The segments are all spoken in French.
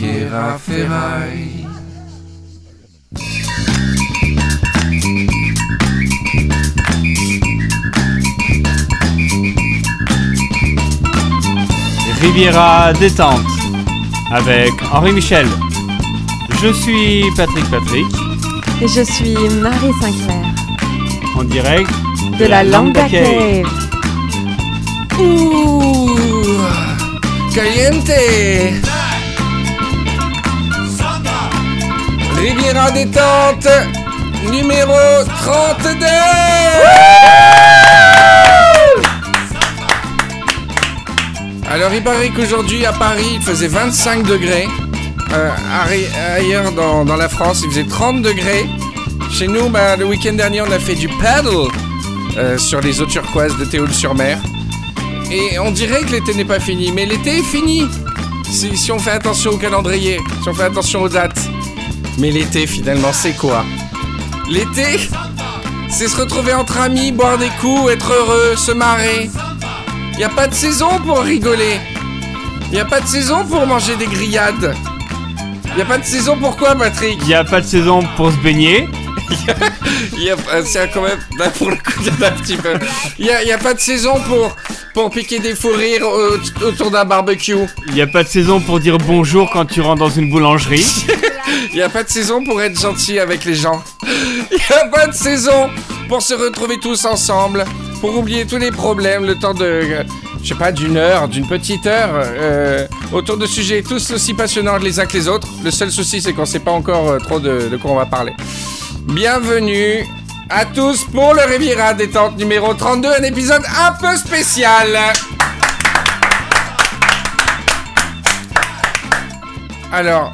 Riviera Ferraille. Riviera détente avec Henri Michel. Je suis Patrick Patrick Et je suis Marie Sinclair en direct de la Lambda Cave. Ouh, caliente. Riviera détente numéro 32. Alors il paraît qu'aujourd'hui à Paris il faisait 25 degrés. Euh, ailleurs dans, la France il faisait 30 degrés. Chez nous, bah, le week-end dernier on a fait du paddle euh, sur les eaux turquoises de Théoul-sur-Mer. Et on dirait que l'été n'est pas fini, mais l'été est fini. Si on fait attention au calendrier, si on fait attention aux dates. Mais l'été, finalement, c'est quoi L'été, c'est se retrouver entre amis, boire des coups, être heureux, se marrer. Y a pas de saison pour rigoler. Y a pas de saison pour manger des grillades. Y a pas de saison pour quoi, Patrick Il n'y a pas de saison pour se baigner. Il y a, euh, c'est quand même, là pour le coup, il y en a un petit peu. Il y a, il y a pas de saison pour, pour piquer des fous rires au- autour d'un barbecue. Il n'y a pas de saison pour dire bonjour quand tu rentres dans une boulangerie. Il y a pas de saison pour être gentil avec les gens. Il y a pas de saison pour se retrouver tous ensemble, pour oublier tous les problèmes, le temps de, je sais pas, d'une heure, d'une petite heure, euh, autour de sujets tous aussi passionnants les uns que les autres. Le seul souci, c'est qu'on sait pas encore euh, trop de, de quoi on va parler. Bienvenue à tous pour le Riviera détente numéro 32, un épisode un peu spécial. Alors,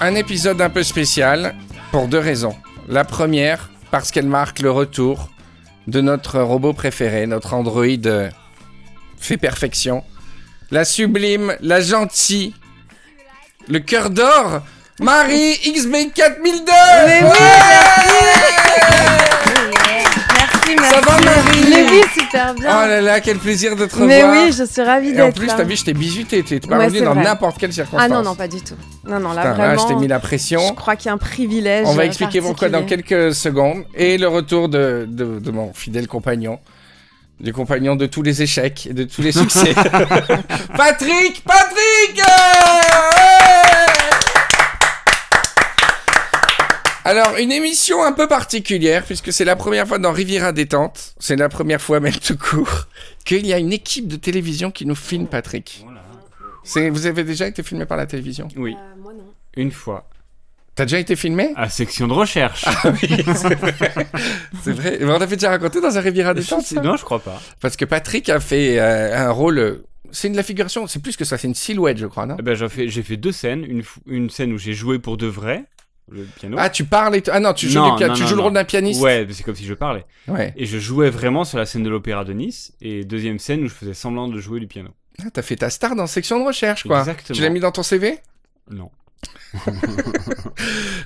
un épisode un peu spécial pour deux raisons. La première, parce qu'elle marque le retour de notre robot préféré, notre androïde euh, fait perfection. La sublime, la gentille, le cœur d'or, Marie XB4002 Mais oui, Merci, merci. Ça va, Marie Mais oui, super Oh bien. là là, quel plaisir de te revoir Mais oui, je suis ravie Et en d'être plus, là. t'as vu, je t'ai bisuté, t'es pas Ouais, revenu dans n'importe quelle circonstance. Ah non, non, pas du tout. Non, non, là Putain, là, vraiment. je t'ai mis la pression. Je crois qu'il y a un privilège. On va euh, expliquer pourquoi dans quelques secondes. Et le retour de, de, de mon fidèle compagnon. Du compagnon de tous les échecs et de tous les succès. Patrick Patrick Ouais Alors, une émission un peu particulière, puisque c'est la première fois dans Riviera Détente, c'est la première fois même tout court, qu'il y a une équipe de télévision qui nous filme, Patrick. C'est, vous avez déjà été filmé par la télévision? Oui, Euh, moi non. une fois. T'as déjà été filmé? À section de recherche. Ah oui, c'est vrai. C'est vrai. Mais On l'avait déjà raconté dans un Riviera Détente, ça? non, je crois pas. Parce que Patrick a fait euh, un rôle. euh, C'est de la figuration, c'est plus que ça, c'est une silhouette, je crois, non? Eh ben, j'ai fait, j'ai fait deux scènes. Une, une scène où j'ai joué pour de vrai, le piano. Ah, tu parles et t- Ah non, tu joues, Non, du- non, tu non, joues le rôle d'un pianiste Ouais, c'est comme si je parlais. Ouais. Et je jouais vraiment sur la scène de l'Opéra de Nice. Et deuxième scène où je faisais semblant de jouer du piano. Ah, t'as fait ta star dans section de recherche, quoi. Exactement. Tu l'as mis dans ton CV Non.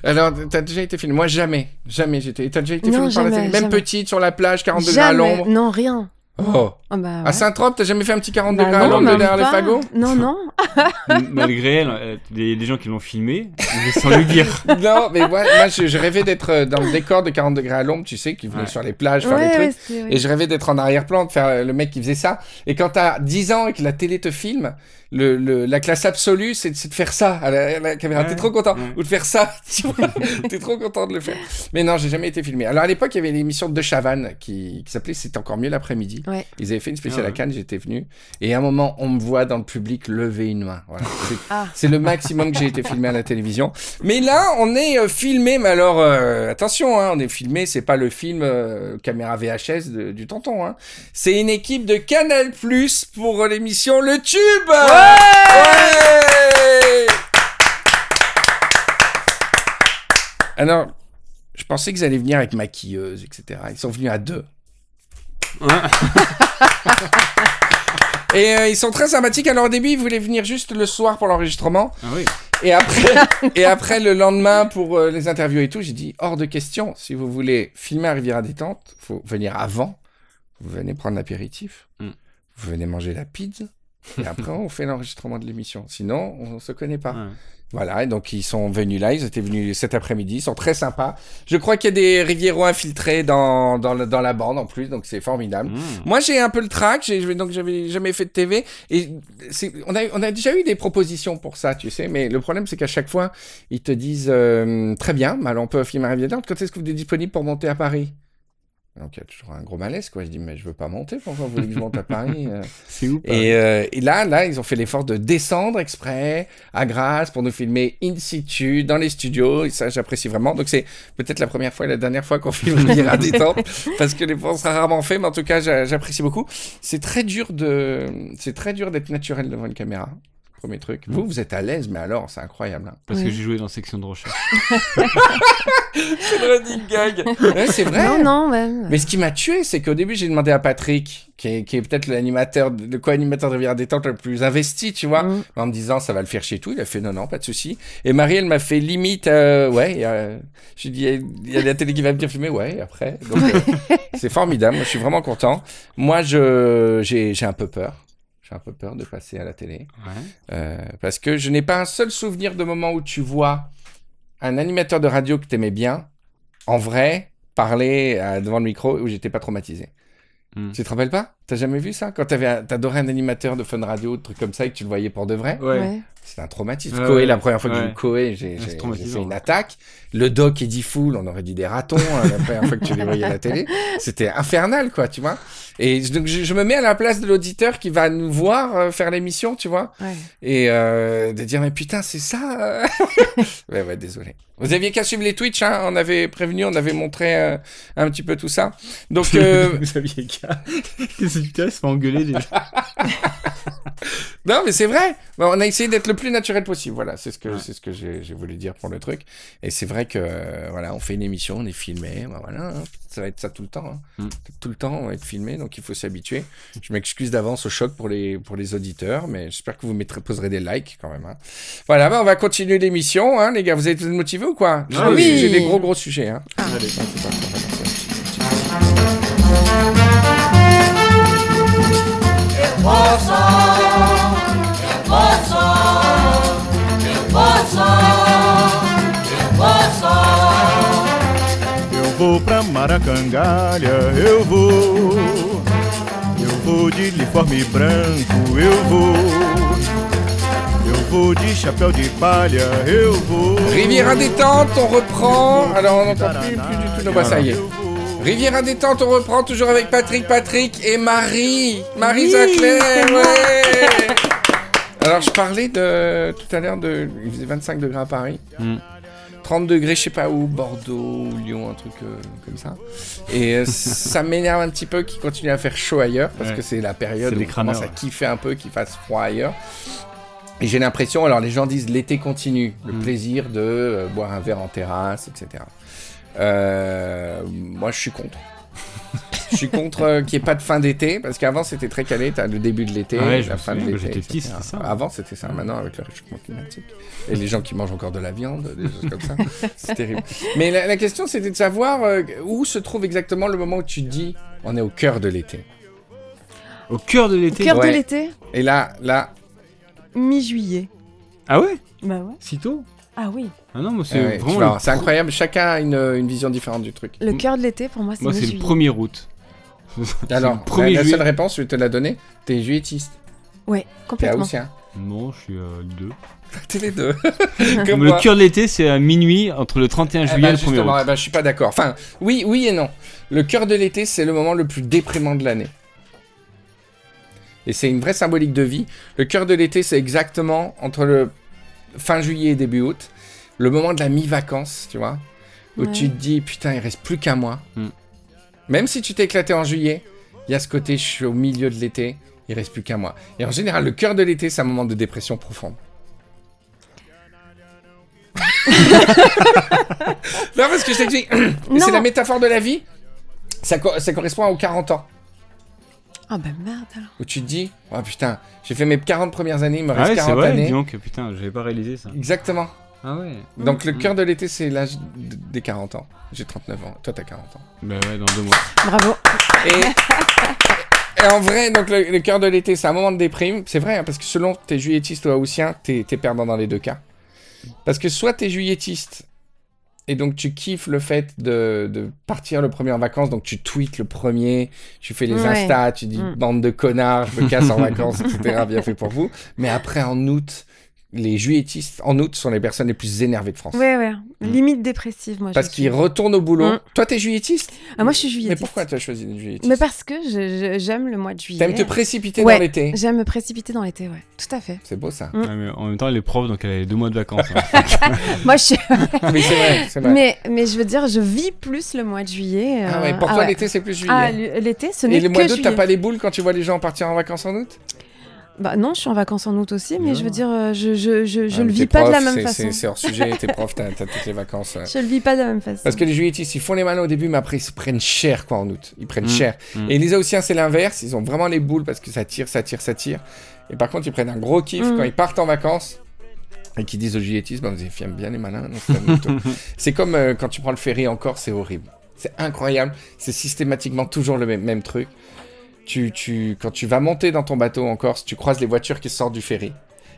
Alors, t'as déjà été filmé? Moi, jamais. Jamais j'étais. T'as déjà été Non, filmé par la télé Même jamais. petite, sur la plage, 40 degrés à l'ombre Non, rien. Oh Ah bah, À. Saint-Trope, t'as jamais fait un petit 40 Bah degrés à non, l'ombre même derrière les fagots Non, non. Malgré elle, euh, les, les gens qui l'ont filmé, sans lui dire. Non, mais moi, moi je, je rêvais d'être euh, dans le décor de 40 degrés à l'ombre, tu sais, qui venait Ouais. sur les plages, faire Ouais, les trucs. ouais, c'est- ouais. Et je rêvais d'être en arrière-plan, de faire euh, le mec qui faisait ça. Et quand t'as 10 ans et que la télé te filme, le, le- la classe absolue, c'est c'est de faire ça à la, à la caméra. Ouais, T'es trop content. ouais. Ou de faire ça, tu vois. T'es trop content de le faire. Mais non, j'ai jamais été filmé. Alors à l'époque, il y avait l'émission de Chavannes qui, qui s'appelait C'est encore mieux l'après-midi. Ouais. Ils avaient fait une spéciale Ah ouais. à Cannes, j'étais venu. Et à un moment, on me voit dans le public lever une main. Voilà. C'est- Ah. C'est le maximum que j'ai été filmé à la télévision. Mais là, on est euh, filmé, mais alors, euh, attention, hein, on est filmé, c'est pas le film euh, caméra VHS de- du tonton. Hein. C'est une équipe de Canal Plus pour l'émission Le Tube Ouais Alors, je pensais qu'ils allaient venir avec maquilleuse, etc. Ils sont venus à deux. Et euh, ils sont très sympathiques. Alors au début, ils voulaient venir juste le soir pour l'enregistrement. Ah oui. Et après, et après le lendemain pour euh, les interviews et tout, j'ai dit hors de question. Si vous voulez filmer à Riviera Détente, faut venir avant. Vous venez prendre l'apéritif. Mm. Vous venez manger la pizza. Et après, on fait l'enregistrement de l'émission. Sinon, on se connaît pas. Ouais. Voilà, et donc ils sont venus là, ils étaient venus cet après-midi, ils sont très sympas. Je crois qu'il y a des Rivieros infiltrés dans, dans, la bande en plus, donc c'est formidable. Mmh. Moi j'ai un peu le trac, donc j'avais jamais fait de TV, et on, a, on a déjà eu des propositions pour ça, tu sais, mais le problème c'est qu'à chaque fois, ils te disent euh, très bien, alors on peut filmer un Rivière, quand est-ce que vous êtes disponible pour monter à Paris? Donc il y a toujours un gros malaise quoi. Je dis mais je veux pas monter. Pourquoi vous voulez que je monte à Paris euh C'est et, euh, et là, là, ils ont fait l'effort de descendre exprès à Grasse pour nous filmer in situ dans les studios. Et ça, j'apprécie vraiment. Donc, c'est peut-être la première fois et la dernière fois qu'on filme Rivière à détente parce que les on sera rarement fait. Mais en tout cas, j'a- j'apprécie beaucoup. C'est très dur de, c'est très dur d'être naturel devant une caméra. Premier truc. Vous, vous êtes à l'aise, mais alors, c'est incroyable. hein. Parce que Oui. j'ai joué dans section de recherche. C'est le running gag. Ouais, c'est vrai. Non, non, même. Mais ce qui m'a tué, c'est qu'au début, j'ai demandé à Patrick, qui est, qui est peut-être l'animateur, le co-animateur de Rivière détente le plus investi, tu vois, Mm. en me disant ça va le faire chez tout. Il a fait non, non, pas de souci. Et Marie, elle m'a fait limite, euh, ouais, il y a- j'ai dit, il y a- il y a la télé qui va venir filmer, ouais, et après. Donc, euh, c'est formidable. Moi, je suis vraiment content. Moi, je, j'ai, j'ai un peu peur. J'ai un peu peur de passer à la télé. Ouais. Euh, parce que je n'ai pas un seul souvenir de moment où tu vois un animateur de radio que t'aimais bien, en vrai, parler euh, devant le micro où j'étais pas traumatisé. Hmm. Tu te rappelles pas? T'as jamais vu ça? Quand t'avais t'adorais un animateur de fun radio, de trucs comme ça, et que tu le voyais pour de vrai? Ouais. C'était un traumatisme. Ouais. la première fois que j'ai Ouais. vu Coé, j'ai c'est fait une attaque. Le doc Eddie Fool, on aurait dit des ratons hein, la première fois que tu les voyais à la télé. C'était infernal, quoi, tu vois. Et je- donc je, je me mets à la place de l'auditeur qui va nous voir euh, faire l'émission, tu vois. Ouais. Et euh, de dire, mais putain, c'est ça euh. Ouais, ouais, désolé. Vous aviez qu'à suivre les Twitch, hein. on avait prévenu, on avait montré euh, un petit peu tout ça. Donc, euh, Vous saviez qu'à. Les auditeurs se font engueuler déjà. non, mais c'est vrai. On a essayé d'être le plus naturel possible. Voilà, c'est ce que, c'est ce que j'ai voulu dire pour le truc. Et c'est vrai que, euh, voilà, on fait une émission, on est filmé. ben voilà, hein. ça va être ça tout le temps. hein. Mm. Tout le temps, on va être filmé, donc il faut s'habituer. Je m'excuse d'avance au choc pour les, pour les auditeurs, mais j'espère que vous mettrez, poserez des likes quand même. hein. Voilà, ben, on va continuer l'émission, hein, les gars. Vous êtes, motivés ou quoi? J'ai Ah oui. J'ai des gros, gros sujets. Hein. Allez. Parti, vou pra Maracangalha, eu vou. Eu vou de uniforme branco, eu vou. Eu vou de chapéu de palha, eu vou. Riviera détente, on reprend. Alors on n'entend plus, plus du tout nos voix, ça y est. Vou. Riviera détente, on reprend toujours avec Patrick, Patrick et Marie. Marie Oui, Zacler, ouais. Alors je parlais de tout à l'heure de, il faisait 25 degrés à Paris. Mm. 30 degrés, je sais pas où, Bordeaux ou Lyon, un truc euh, comme ça. Et euh, ça m'énerve un petit peu qu'il continue à faire chaud ailleurs, parce Ouais. que c'est la période où on commence à kiffer un peu qu'il fasse froid ailleurs. Et j'ai l'impression, alors les gens disent l'été continue, le Mm. plaisir de euh, boire un verre en terrasse, etc. Moi, je suis contre. je suis contre euh, qu'il n'y ait pas de fin d'été, parce qu'avant c'était très calé, t'as le début de l'été, Ah ouais, la fin de l'été. j'étais ça. Avant c'était ça, maintenant avec le réchauffement climatique. Et les gens qui mangent encore de la viande, des choses comme ça, c'est terrible. Mais la, la question c'était de savoir euh, où se trouve exactement le moment où tu te dis on est au cœur de l'été. Au cœur de l'été. Cœur Ouais. de l'été, Et là, là, mi-juillet. Ah ouais? Bah ouais. Si tôt? Ah oui. Ah non, moi c'est euh, vraiment. voir, c'est incroyable, chacun a une, une vision différente du truc. Le cœur de l'été, pour moi, c'est Moi c'est le mi-juillet. 1er août. Alors, le 1er la, seule réponse, je vais te la donner, t'es juilletiste. Ouais, T'es complètement. haussien. Non, je suis euh, deux. T'es les deux. Comme le cœur de l'été, c'est à minuit entre le 31 Eh juillet ben, et le 1er justement, août. eh ben, je suis pas d'accord. Enfin, oui, oui et non. Le cœur de l'été, c'est le moment le plus déprimant de l'année. Et c'est une vraie symbolique de vie. Le cœur de l'été, c'est exactement entre le fin juillet et début août, le moment de la mi-vacances, tu vois, où Ouais. tu te dis, putain, il reste plus qu'un mois. Mm. Même si tu t'es éclaté en juillet, il y a ce côté, je suis au milieu de l'été, il reste plus qu'un mois. Et en général, le cœur de l'été, c'est un moment de dépression profonde. non, parce que je t'explique. C'est la métaphore de la vie. Ça, co- ça correspond aux 40 ans. Ah bah merde alors. Où tu te dis, oh putain, j'ai fait mes 40 premières années, il me Ah reste ouais, c'est 40 vrai, années. donc, putain, j'avais pas réalisé ça. Exactement. Ah ouais Donc le Mm. cœur de l'été, c'est l'âge des 40 ans. J'ai 39 ans. Toi, t'as 40 ans. Bah ouais, dans deux mois. Bravo. Et et en vrai, donc le, le cœur de l'été, c'est un moment de déprime. C'est vrai, hein, parce que selon t'es juilletistes ou haussien, t'es t'es perdant dans les deux cas. Parce que soit t'es juillettiste, et donc tu kiffes le fait de, de partir le premier en vacances, donc tu tweets le premier, tu fais les Ouais. Insta, tu dis Mm. bande de connards, je me casse en vacances, etc. Bien fait pour vous. Mais après, en août, les juilletistes, en août, sont les personnes les plus énervées de France. Ouais, ouais. Limite dépressive, moi. je Parce qu'ils retournent au boulot. Mm. Toi, t'es juillettiste Ah, moi, je suis juilletiste. Mais pourquoi tu as choisi d'être juillettiste Mais parce que j'aime le mois de juillet. T'aimes te précipiter Ouais. dans l'été J'aime me précipiter dans l'été, ouais. Tout à fait. C'est beau ça. Mm. Ouais, mais en même temps, elle est prof, donc elle a les deux mois de vacances. hein. Moi, je suis... mais c'est vrai, c'est vrai. mais, mais je veux dire, je vis plus le mois de juillet. Ah euh, ouais, pour ah toi, ouais. l'été, c'est plus juillet. Ah, l'été, ce n'est Et le que mois d'août, t'as pas les boules quand tu vois les gens partir en vacances en août? Bah non, je suis en vacances en août aussi, mais Non. je veux dire, euh, je, je, je, je Ah, le vis pas de la même façon. c'est- hors sujet, t'es prof, t'as toutes les vacances. ouais. Je le vis pas de la même façon. Parce que les juilletistes, ils font les malins au début, mais après, ils se prennent cher, quoi, en août. Ils prennent Mm. cher. Mm. Et les Haussiens, c'est l'inverse. Ils ont vraiment les boules parce que ça tire, ça tire, ça tire. Et par contre, ils prennent un gros kiff Mm. quand ils partent en vacances. Et qui disent aux juilletistes, bah, vous aiment bien les malins. c'est comme euh, quand tu prends le ferry en Corse, c'est horrible. C'est incroyable. C'est systématiquement toujours le même, même truc. Tu, tu, quand tu vas monter dans ton bateau en Corse, tu croises les voitures qui sortent du ferry.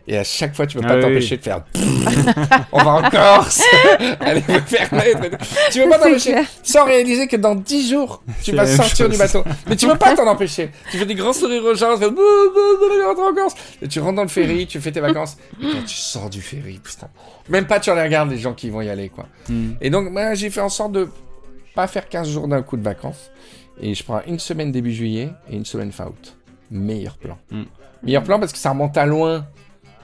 Et à chaque fois, tu peux Ah pas oui. t'empêcher de faire. On va en Corse Allez, me permettre. Tu peux pas t'empêcher. Sans réaliser que dans 10 jours, tu vas sortir chose. du bateau. Mais tu peux pas t'en empêcher. Tu fais des grands sourires aux gens, tu fais. En Corse. Et tu rentres dans le ferry, tu fais tes vacances. Et quand tu sors du ferry, putain. Même pas tu les regardes, les gens qui vont y aller, quoi. Mm. Et donc, moi, j'ai fait en sorte de pas faire 15 jours d'un coup de vacances. Et je prends une semaine début juillet et une semaine fin août. Meilleur plan. Mm. Meilleur plan parce que ça remonte à loin.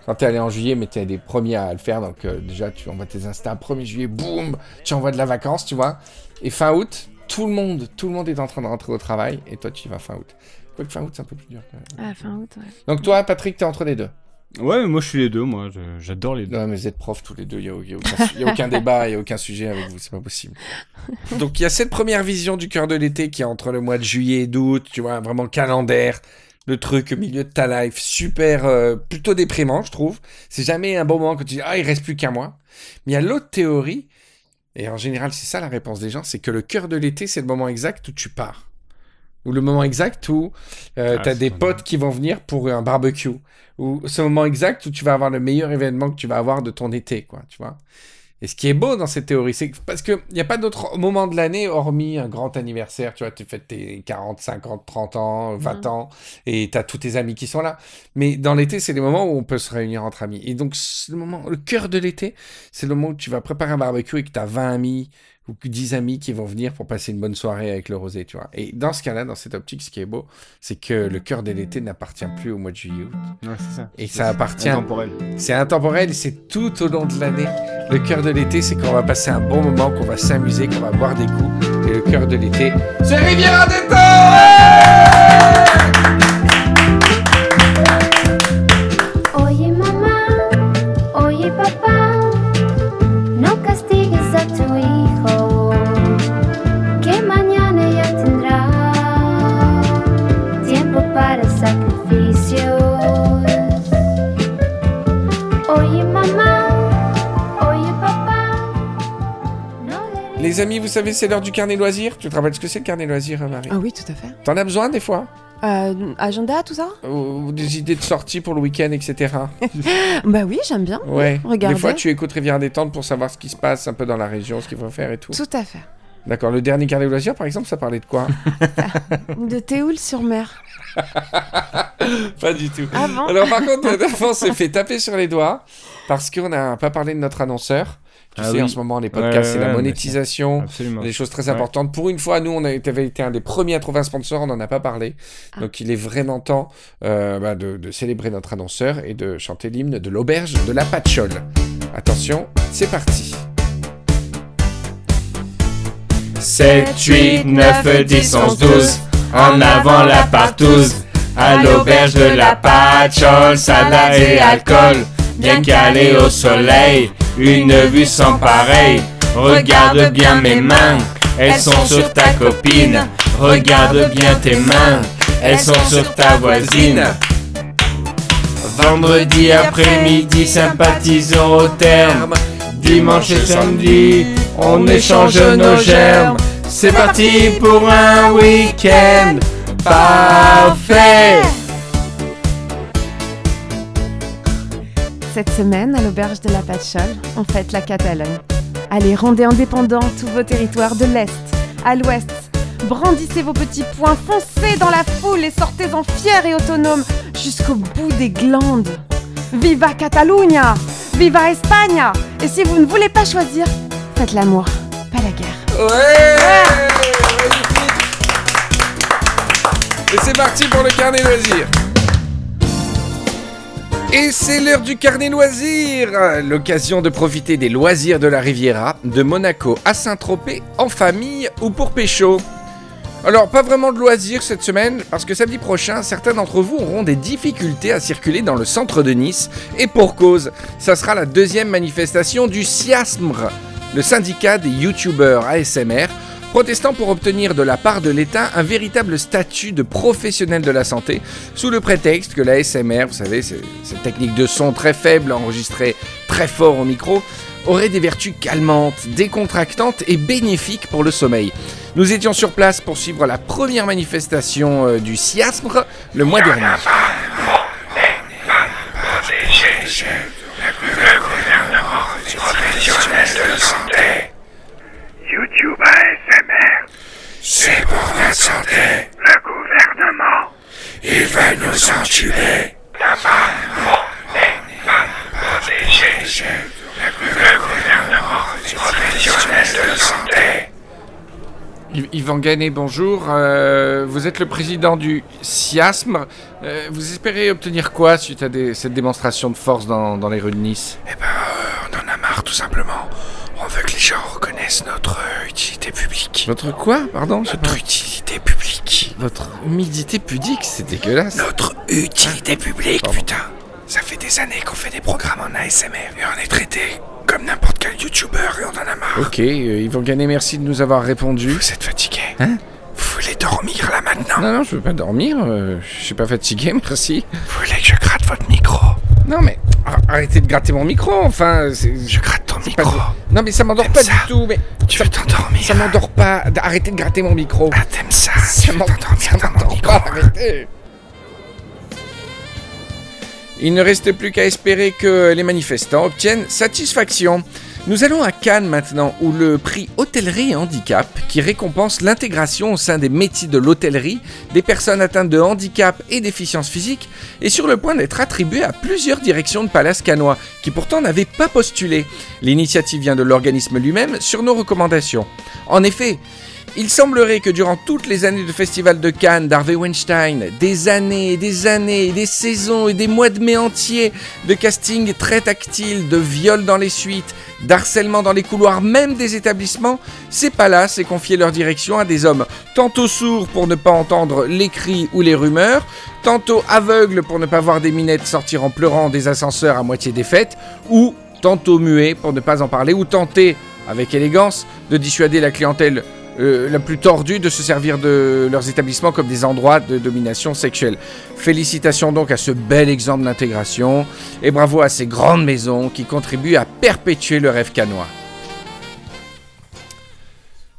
Quand t'es allé en juillet, mais t'es des premiers à le faire. Donc, euh, déjà, tu envoies tes Insta. 1er juillet, boum, tu envoies de la vacance, tu vois. Et fin août, tout le monde, tout le monde est en train de rentrer au travail. Et toi, tu y vas fin août. Quoique fin août, c'est un peu plus dur. quand même. Ah, fin août, ouais. Donc, toi, Patrick, t'es entre les deux. Ouais, mais moi je suis les deux, moi j'adore les deux. Non, mais vous êtes profs tous les deux, il n'y a, y a aucun, y a aucun débat, il n'y a aucun sujet avec vous, c'est pas possible. Donc il y a cette première vision du cœur de l'été qui est entre le mois de juillet et d'août, tu vois, vraiment calendaire, le truc au milieu de ta life, super, euh, plutôt déprimant, je trouve. C'est jamais un bon moment quand tu dis, ah, il reste plus qu'un mois. Mais il y a l'autre théorie, et en général c'est ça la réponse des gens, c'est que le cœur de l'été, c'est le moment exact où tu pars. Ou le moment exact où euh, Ah, t'as des potes qui vont venir pour un barbecue. Ou ce moment exact où tu vas avoir le meilleur événement que tu vas avoir de ton été, quoi, tu vois. Et ce qui est beau dans cette théorie, c'est que parce qu'il n'y a pas d'autre moment de l'année hormis un grand anniversaire, tu vois, tu fêtes tes 40, 50, 30 ans, 20 ans, et tu as tous tes amis qui sont là. Mais dans l'été, c'est les moments où on peut se réunir entre amis. Et donc, le moment, le cœur de l'été, c'est le moment où tu vas préparer un barbecue et que tu as 20 amis ou que 10 amis qui vont venir pour passer une bonne soirée avec le rosé, tu vois. Et dans ce cas-là, dans cette optique, ce qui est beau, c'est que le cœur de l'été n'appartient plus au mois de juillet août. Ouais, c'est ça. Et ça appartient Intemporel. c'est intemporel c'est tout au long de l'année. Le cœur de l'été, c'est qu'on va passer un bon moment, qu'on va s'amuser, qu'on va boire des coups. Et le cœur de l'été, c'est Riviera des amis, vous savez, c'est l'heure du carnet loisir. Tu te rappelles ce que c'est le carnet loisir, Marie Ah oui, tout à fait. T'en as besoin des fois Euh, agenda, tout ça Ou des idées de sortie pour le week-end, etc. Bah oui, j'aime bien. Ouais. Regardez. Des fois, tu écoutes Rivière Détente pour savoir ce qui se passe un peu dans la région, ce qu'il faut faire et tout. Tout à fait. D'accord. Le dernier carnet loisir, par exemple, ça parlait de quoi De Théoul-sur-Mer. Pas du tout. Avant Alors par contre, on s'est fait taper sur les doigts parce qu'on n'a pas parlé de notre annonceur. Tu Ah sais, oui. en ce moment, les podcasts, Ouais, c'est ouais, la monétisation, Absolument. des choses très Ouais. importantes. Pour une fois, nous, on a été, avait été un des premiers à trouver un sponsor, on n'en a pas parlé. Ah. Donc il est vraiment temps euh, bah, de, de célébrer notre annonceur et de chanter l'hymne de l'auberge de la Patchole. Attention, c'est parti. 7, 8, 9, 10, 11, 12. En avant la partouze. À l'auberge de la patchole, salade et alcool. Bien calé au soleil, une vue sans pareil. Regarde bien mes mains, elles sont sur ta copine. Regarde bien tes mains, elles sont sur ta voisine. Vendredi après-midi, sympathisons au terme. Dimanche et samedi, on échange nos germes. C'est parti pour un week-end Parfait Cette semaine, à l'auberge de la Patchole, on fête la Catalogne. Allez, rendez indépendants tous vos territoires de l'Est à l'Ouest. Brandissez vos petits poings, foncez dans la foule et sortez-en fiers et autonomes jusqu'au bout des glandes. Viva Catalunya Viva España Et si vous ne voulez pas choisir, faites l'amour, pas la guerre. Ouais Et c'est parti pour le carnet loisirs et c'est l'heure du carnet loisirs. L'occasion de profiter des loisirs de la Riviera, de Monaco à Saint-Tropez, en famille ou pour pécho. Alors, pas vraiment de loisirs cette semaine, parce que samedi prochain, certains d'entre vous auront des difficultés à circuler dans le centre de Nice, et pour cause, ça sera la deuxième manifestation du SIASMR, le syndicat des youtubeurs ASMR, protestant pour obtenir de la part de l'État un véritable statut de professionnel de la santé, sous le prétexte que la ASMR, vous savez, cette technique de son très faible enregistrée très fort au micro, aurait des vertus calmantes, décontractantes et bénéfiques pour le sommeil. Nous étions sur place pour suivre la première manifestation euh, du SIASMR le mois dernier. YouTube ASMR. C'est pour la santé. Le gouvernement. Il va nous entuber. La femme. Les femmes protégées. Le gouvernement. Professionnel de la santé. Yv- Yvan Gagné, bonjour. Euh, vous êtes le président du SIASMR. Euh, vous espérez obtenir quoi suite à des- cette démonstration de force dans, dans les rues de Nice? Eh ben, euh, on en a marre tout simplement. On veut que les notre euh, utilité publique. Votre quoi Pardon Notre utilité publique. Votre humidité pudique, c'est dégueulasse. Notre utilité publique, putain. Ça fait des années qu'on fait des programmes en ASMR et on est traité comme n'importe quel youtubeur et on en a marre. Ok, euh, Yvan Gagné, merci de nous avoir répondu. Vous êtes fatigué Hein Vous voulez dormir là maintenant Non, non, je veux pas dormir. euh, je suis pas fatigué, merci. Vous voulez que je gratte votre micro Non, mais ar- arrêtez de gratter mon micro, enfin. Je gratte ton micro. Non, mais ça m'endort pas ça du tout. Mais Tu veux t'endormir ça m'endort pas. Arrêtez de gratter mon micro. Ah, t'aimes ça Ça Tu veux m'en- t'endormir ça dans mon m'endort micro pas, arrêtez. Il ne reste plus qu'à espérer que les manifestants obtiennent satisfaction. Nous allons à Cannes maintenant, où le prix Hôtellerie et Handicap, qui récompense l'intégration au sein des métiers de l'hôtellerie des personnes atteintes de handicap et déficience physique, est sur le point d'être attribué à plusieurs directions de Palace canois, qui pourtant n'avaient pas postulé. L'initiative vient de l'organisme lui-même sur nos recommandations. En effet, il semblerait que durant toutes les années de festival de Cannes d'Harvey Weinstein, des années et des années, des saisons et des mois de mai entiers de casting très tactile, de viols dans les suites, d'harcèlement dans les couloirs même des établissements, ces palaces aient confié leur direction à des hommes tantôt sourds pour ne pas entendre les cris ou les rumeurs, tantôt aveugles pour ne pas voir des minettes sortir en pleurant des ascenseurs à moitié défaites, ou tantôt muets pour ne pas en parler, ou tenter, avec élégance, de dissuader la clientèle euh, la plus tordue de se servir de leurs établissements comme des endroits de domination sexuelle. Félicitations donc à ce bel exemple d'intégration et bravo à ces grandes maisons qui contribuent à perpétuer le rêve canois.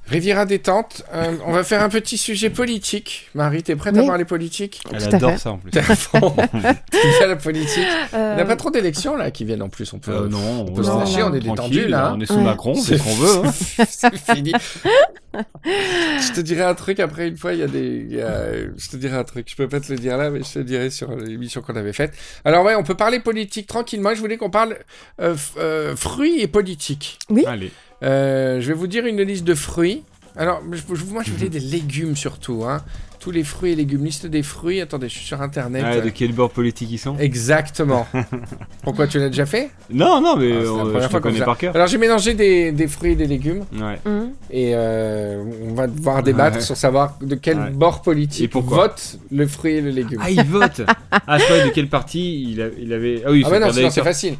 Riviera détente, euh, on va faire un petit sujet politique. Marie, t'es prête à Oui. parler politique Elle Tout à adore ça en plus. T'es à la politique. Il Euh, n'y a pas trop d'élections là qui viennent en plus. On peut, Euh, non, on peut se lâcher, non. on est détendu là. hein. On est sous Ouais. Macron, c'est ce qu'on veut. hein. c'est fini. je te dirai un truc après une fois, il y a des. il y a- Je te dirai un truc. Je peux pas te le dire là, mais je te le dirai sur l'émission qu'on avait faite. Alors, ouais, on peut parler politique tranquillement. Je voulais qu'on parle euh, euh, fruits et politique. Allez. Euh, je vais vous dire une liste de fruits. Alors, je- je- moi, je voulais des légumes surtout. Hein. Tous les fruits et légumes. Liste des fruits. Attendez, je suis sur internet. Ah, de quel bord politique ils sont? Exactement. Pourquoi tu l'as déjà fait? Non, non, mais Ah, c'est la première je fois qu'on connais par cœur. Alors, j'ai mélangé des, des fruits et des légumes. Ouais. hum. Et euh, on va devoir débattre Ouais. sur savoir de quel Ouais. bord politique vote le fruit et le légume. Ah, il vote Ah, je croyais de quel parti il, a- il avait. Ah oui, Ah c'est non, facile.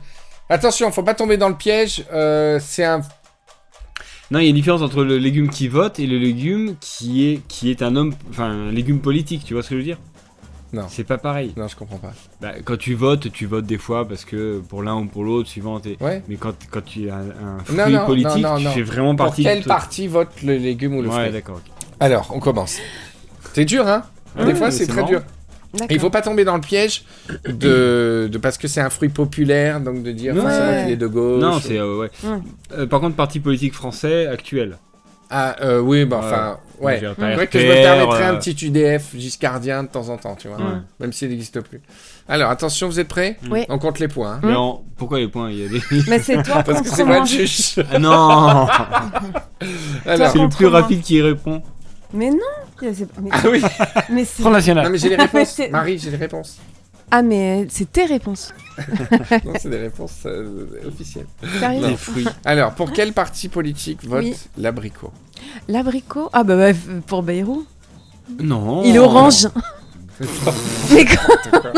Attention, faut pas tomber dans le piège. euh, c'est un. Non, il y a une différence entre le légume qui vote et le légume qui est, qui est un homme. Enfin, un légume politique, tu vois ce que je veux dire? Non. C'est pas pareil. Non, je comprends pas. Bah, quand tu votes, tu votes des fois parce que pour l'un ou pour l'autre, suivant tes. Ouais. Mais quand, quand tu as un, fruit Non, non, politique, non, tu fais vraiment Pour partie quel de. parti vote le légume ou le Ouais, fruit? d'accord. ok. Alors, on commence. C'est dur, hein? Des Ouais, fois, c'est c'est très marrant. dur. Il faut pas tomber dans le piège de, de parce que c'est un fruit populaire, donc de dire Ouais. forcément qu'il est de gauche. Non, c'est euh, ouais. Ouais. Euh, par contre, parti politique français actuel. Ah, euh, oui, bah Ouais. enfin, ouais. C'est vrai que je me permettrais un petit UDF giscardien de temps en temps, tu vois. Ouais. Même s'il n'existe plus. Alors, attention, vous êtes prêts? Oui. On compte les points. hein. Mais en- pourquoi les points Il y a des. Mais c'est toi Parce que c'est moi le juge. Ah non Alors, C'est le plus rapide qui répond. Mais non. Mais, ah oui. mais c'est. Front National. Non, mais j'ai les réponses. Marie, j'ai les réponses. Ah mais c'est tes réponses. Non, c'est des réponses euh, officielles. Sérieux Des fruits. Alors, pour quel parti politique vote Oui. l'abricot? L'abricot? Ah bah, bah, pour Bayrou. Non. Il est orange. mais quoi?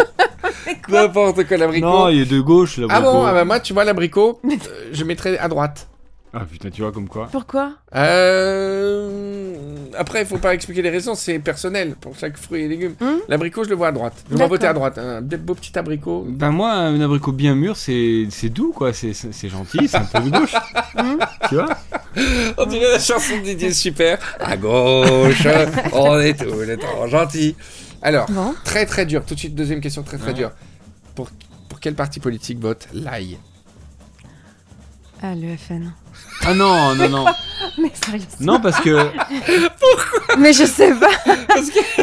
N'importe quoi, l'abricot. Non, il est de gauche là. Ah bon, ah bah moi, tu vois, l'abricot, euh, je mettrais à droite. Ah putain, tu vois comme quoi. Pourquoi Euh... Après, il faut pas expliquer les raisons, c'est personnel pour chaque fruit et légume. Hmm. L'abricot, je le vois à droite. Je vais voter à droite. Un beau petit abricot. Ben moi, un abricot bien mûr, c'est c'est doux quoi. C'est gentil, c'est un peu de gauche. Hmm tu vois? On dirait la chanson de Didier Super. À gauche, on est tous les temps gentils. Alors, Bon. très très dur. Tout de suite, deuxième question très très Ouais. dure. Pour, pour quel parti politique vote l'ail? Ah le FN. Ah non, non, non. Mais sérieusement. Non, parce que. Mais je sais pas.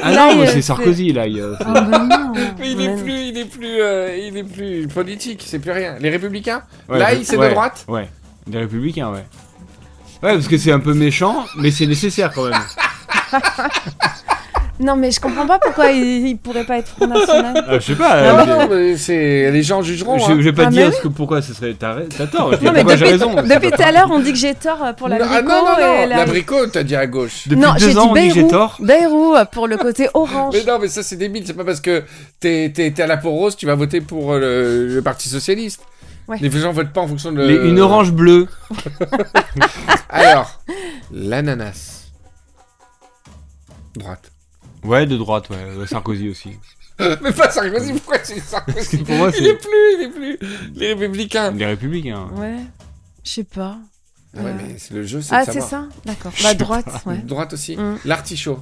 Ah L'ail, non, mais euh, c'est Sarkozy là. il, euh, Ah bah non. Mais il est non. plus, il est plus, euh, il est plus politique. C'est plus rien. Les Républicains Ouais, L'ail, je- c'est ouais, de droite Ouais. Des républicains, ouais. Ouais, parce que c'est un peu méchant, mais c'est nécessaire quand même. Non mais je comprends pas pourquoi il, il pourrait pas être Front National. Ah, je sais pas. Non, euh, non, mais c'est les gens jugeront. je, hein. je vais pas Ah, dire mais ce que, pourquoi ce serait. T'as ra- t'as tort. Je dis Non mais pourquoi j'ai depuis, raison. depuis tout à l'heure on dit que j'ai tort pour l'abricot ah non, non, et non. la- L'abricot, t'as dit à gauche. Depuis non, deux j'ai ans, dit on dit que j'ai Bayrou. tort. Bayrou pour le côté orange. Mais non, mais ça c'est débile. C'est pas parce que t'es t'es- t'es à la peau rose, tu vas voter pour euh, le, le Parti Socialiste. Ouais. Les gens votent pas en fonction de. Les- une orange bleue. Alors, l'ananas. Droite. Ouais, de droite, ouais. Sarkozy aussi. Mais pas Sarkozy, pourquoi tu dis Sarkozy Pour moi, Il c'est- est plus, il est plus. Les Républicains. Les républicains. Ouais. Je sais pas. Ouais, Euh. mais c'est le jeu, c'est Ah c'est savoir. ça? D'accord. Bah droite, ouais. Droite aussi. Mm. L'artichaut.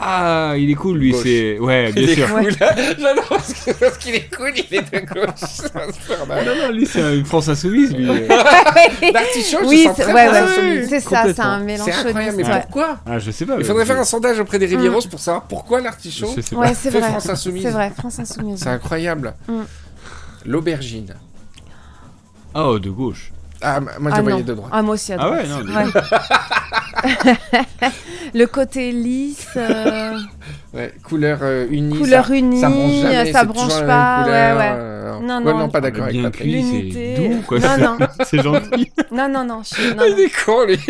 Ah, il est cool lui, c'est. Ouais, Il bien est sûr. cool. J'adore parce qu'il est cool, il est de gauche. C'est infernal. Non, non, lui, c'est une France Insoumise, lui. L'artichaut, je Oui, sens c'est très ouais, France ouais. Insoumise. c'est ça, c'est Complètement. un mélange C'est incroyable, mais pourquoi Ah, je sais pas. Il faudrait faire un sondage auprès des Rivieros Mm. pour savoir pourquoi l'artichaut. Je. Ouais, c'est Fait vrai. France Insoumise. C'est vrai, France Insoumise. C'est incroyable. Mm. L'aubergine. Oh, de gauche. Ah, moi je Ah le non. voyais de droite. Ah moi aussi à Ah droite. ouais, non, Ouais. Le côté lisse, euh, Ouais, couleur euh, unie. couleur ça, unie, ça jamais, ça c'est pas, ouais, couleur, ouais. euh, Non, ouais, non. non, pas d'accord avec bien Patrick. cuit, L'unité. c'est doux, quoi. Non, non. c'est gentil. Non, non, non. je- non, Il non. est con, lui.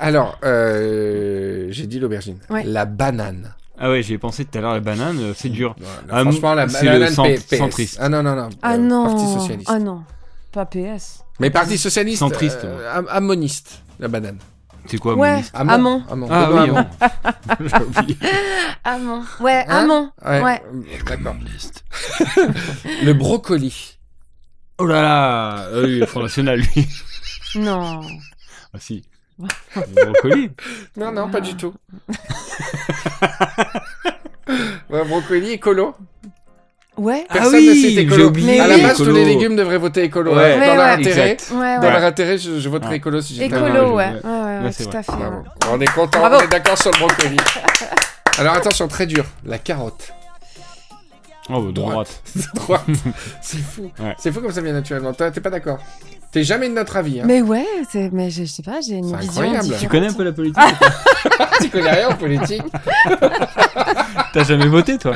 Alors, euh, j'ai dit l'aubergine. Ouais. La banane. Ah ouais, j'y ai pensé tout à l'heure, la banane, c'est dur. Voilà, Ah, franchement, la c'est le banane PS. centriste. Ah non, non, non. Ah euh, non. Parti socialiste. Ah non. Pas PS. Mais Parti socialiste. Centriste, euh, am- ammoniste, la banane. C'est quoi, Ouais. Amont. Amont. Ah oui, oublié. Amont. Ouais, Hein amont. Ouais. Ouais. D'accord. Le brocoli. Oh là là Ah oui, le Front National, lui. Non. Ah si. Le brocoli. Non, non, pas du tout. ouais, brocoli, écolo. Ouais. Personne ah oui, ne écolo. j'ai oublié. Mais à la base, tous écolo. les légumes devraient voter écolo. Ouais. hein. Ouais, dans leur intérêt, dans leur intérêt, je, Ah. écolo si j'étais Écolo, je- ouais. ouais. Ouais, ouais, ouais, c'est tout vrai. à fait. Bravo. ouais. On est content, Bravo. on est d'accord sur le brocoli. Alors attention, très dur. La carotte. Oh, bah, Droite. droite. C'est fou. Ouais. C'est fou comme ça vient naturellement. T'es pas d'accord T'es jamais de notre avis. Hein. Mais ouais, c'est, mais je, je sais pas, j'ai une C'est vision incroyable. différente. Tu connais un peu la politique tu connais rien en politique. T'as jamais voté, toi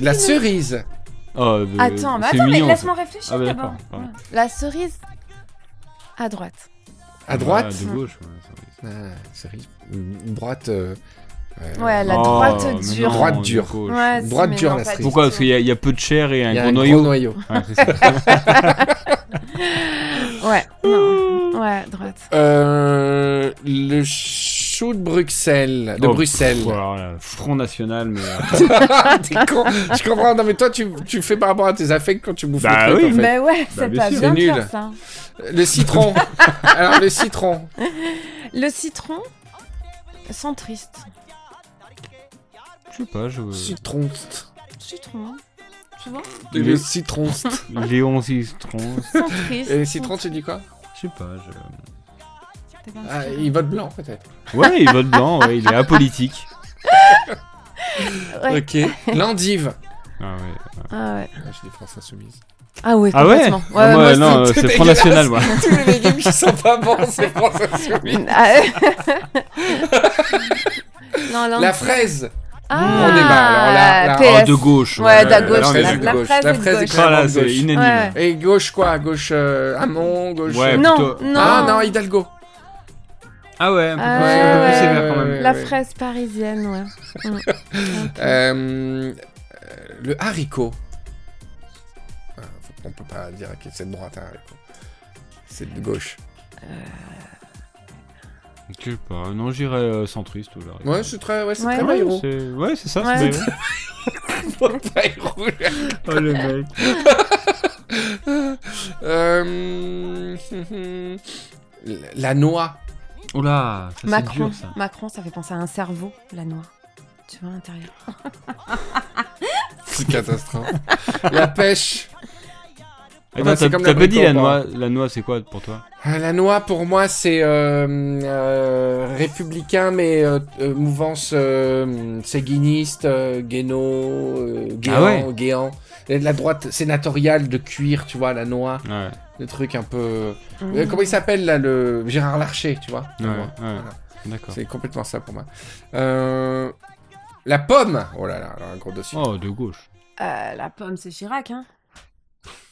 La cerise. Oh, de- Attends, mais attends, mais laisse-moi réfléchir Ah bah d'abord. Ouais. La cerise à droite. À droite. Ah, de gauche, ouais. Ah, cerise. Droite. euh, euh, Ouais, la Oh, droite dure. non, Droite dure. Ouais, Droite dure, non, la cerise. Pourquoi? Parce qu'il y, a- il y a peu de chair et un Il y a gros un noyau. gros noyau. Ouais, c'est non. Ouais, droite. Euh, le chou de Bruxelles. De Oh, Bruxelles. pff, alors là, Front National, mais. euh, T'es con. Je comprends. Non, mais toi, tu, tu fais par rapport à tes affects quand tu bouffes Bah le truc, oui, en fait. Mais ouais, c'est bien pas bien C'est nul. faire ça. Le citron. Alors, le citron. Le citron, centriste. Je sais pas, je. Citron. Citron. Tu vois Le Les- citron. Léon Citron. Centriste. Et citron, tu dis quoi? Je sais pas, je. Pas ah. Il vote blanc, peut-être. Ouais, il vote blanc, ouais, il est apolitique. Ouais. Ok. L'endive. Ah ouais. Ah ouais. Ah, je dis France Insoumise. Ah ouais, Ah ouais complètement. Ah, moi, moi, non, c'est c'est Front. National, moi. Tous les légumes qui sont pas bons, c'est France Insoumise. Ah, non, là, La fraise. Ah, On débat, alors PS. Oh, de gauche. Ouais, de la la gauche. La, de la gauche. fraise La de fraise est gauche. claire. Ah c'est unanime. Ouais. Et gauche quoi? Gauche euh, Hamon, gauche. Ouais, euh, Non, plutôt- non. Ah non, Hidalgo. Ah ouais, un peu, Ah plus, ouais, un peu plus ouais, sévère ouais, quand ouais. même. La fraise parisienne, ouais. Mm. Euh, le haricot. Ah, On peut pas dire que c'est de droite un haricot. C'est de gauche. Je sais pas, non, j'irais euh, centriste ou là. Ouais, c'est très, ouais, c'est Ouais. très Ouais, Bayrou. C'est- Ouais, c'est ça, Ouais. c'est Bayrou. Oh le mec. Euh, La noix. Oh là, ça c'est Macron. dur ça. Macron, ça fait penser à un cerveau, la noix. Tu vois, à l'intérieur. C'est catastrophe. La pêche. Attends, bah, c'est t'as comme t'as pas dit la noix, la noix c'est quoi pour toi? Ah, La noix, pour moi, c'est euh, euh, républicain, mais euh, euh, mouvance euh, séguiniste, euh, guéno, euh, guéant, Ah ouais? Guéant. Et de la droite sénatoriale de cuir, tu vois, la noix. Ouais, Le truc un peu... Mm. Euh, comment il s'appelle, là, le Gérard Larcher, tu vois? Ouais. Voilà. D'accord. C'est complètement ça pour moi. Euh, La pomme Oh là là, un gros dossier. Oh, de gauche. Euh, la pomme, c'est Chirac, hein?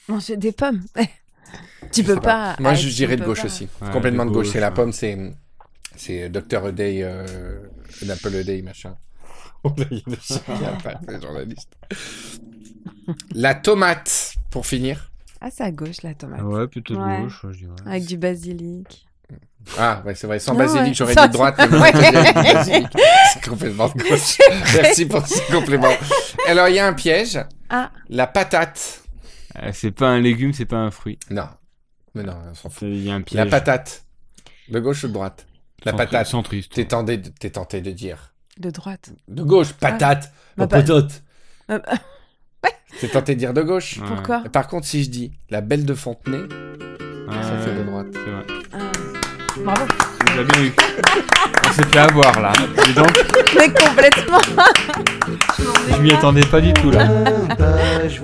Manger des pommes. tu peux pas. Moi, je dirais de gauche pas. aussi. Ouais, Complètement de gauche. C'est la pomme, c'est c'est Dr. Day, euh, Apple Day, machin. A a les journalistes. La tomate, pour finir. Ah, c'est à gauche, la tomate. Ouais, plutôt de Ouais. gauche, je dirais. Avec du basilic. Ah, ouais, c'est vrai, sans basilic, ouais. j'aurais dit de droite. C'est complètement de gauche. Merci pour ce complément. Alors, il y a un piège. Ah. La patate. Euh, c'est pas un légume, c'est pas un fruit. Non. Mais non, on s'en fout. Il y a un piège. La patate. De gauche ou de droite? La Centri- patate. Centriste. T'es tenté, de- t'es tenté de dire. De droite. De gauche, patate. La pa- patate. T'es tenté de dire de gauche? Ouais. Pourquoi? Par contre, si je dis la belle de Fontenay, Ouais, ça fait de droite. C'est vrai. Ah. Bravo. Tu bien eu. On s'est fait avoir là. Et donc, Mais complètement. je m'y attendais pas du tout là. Quantas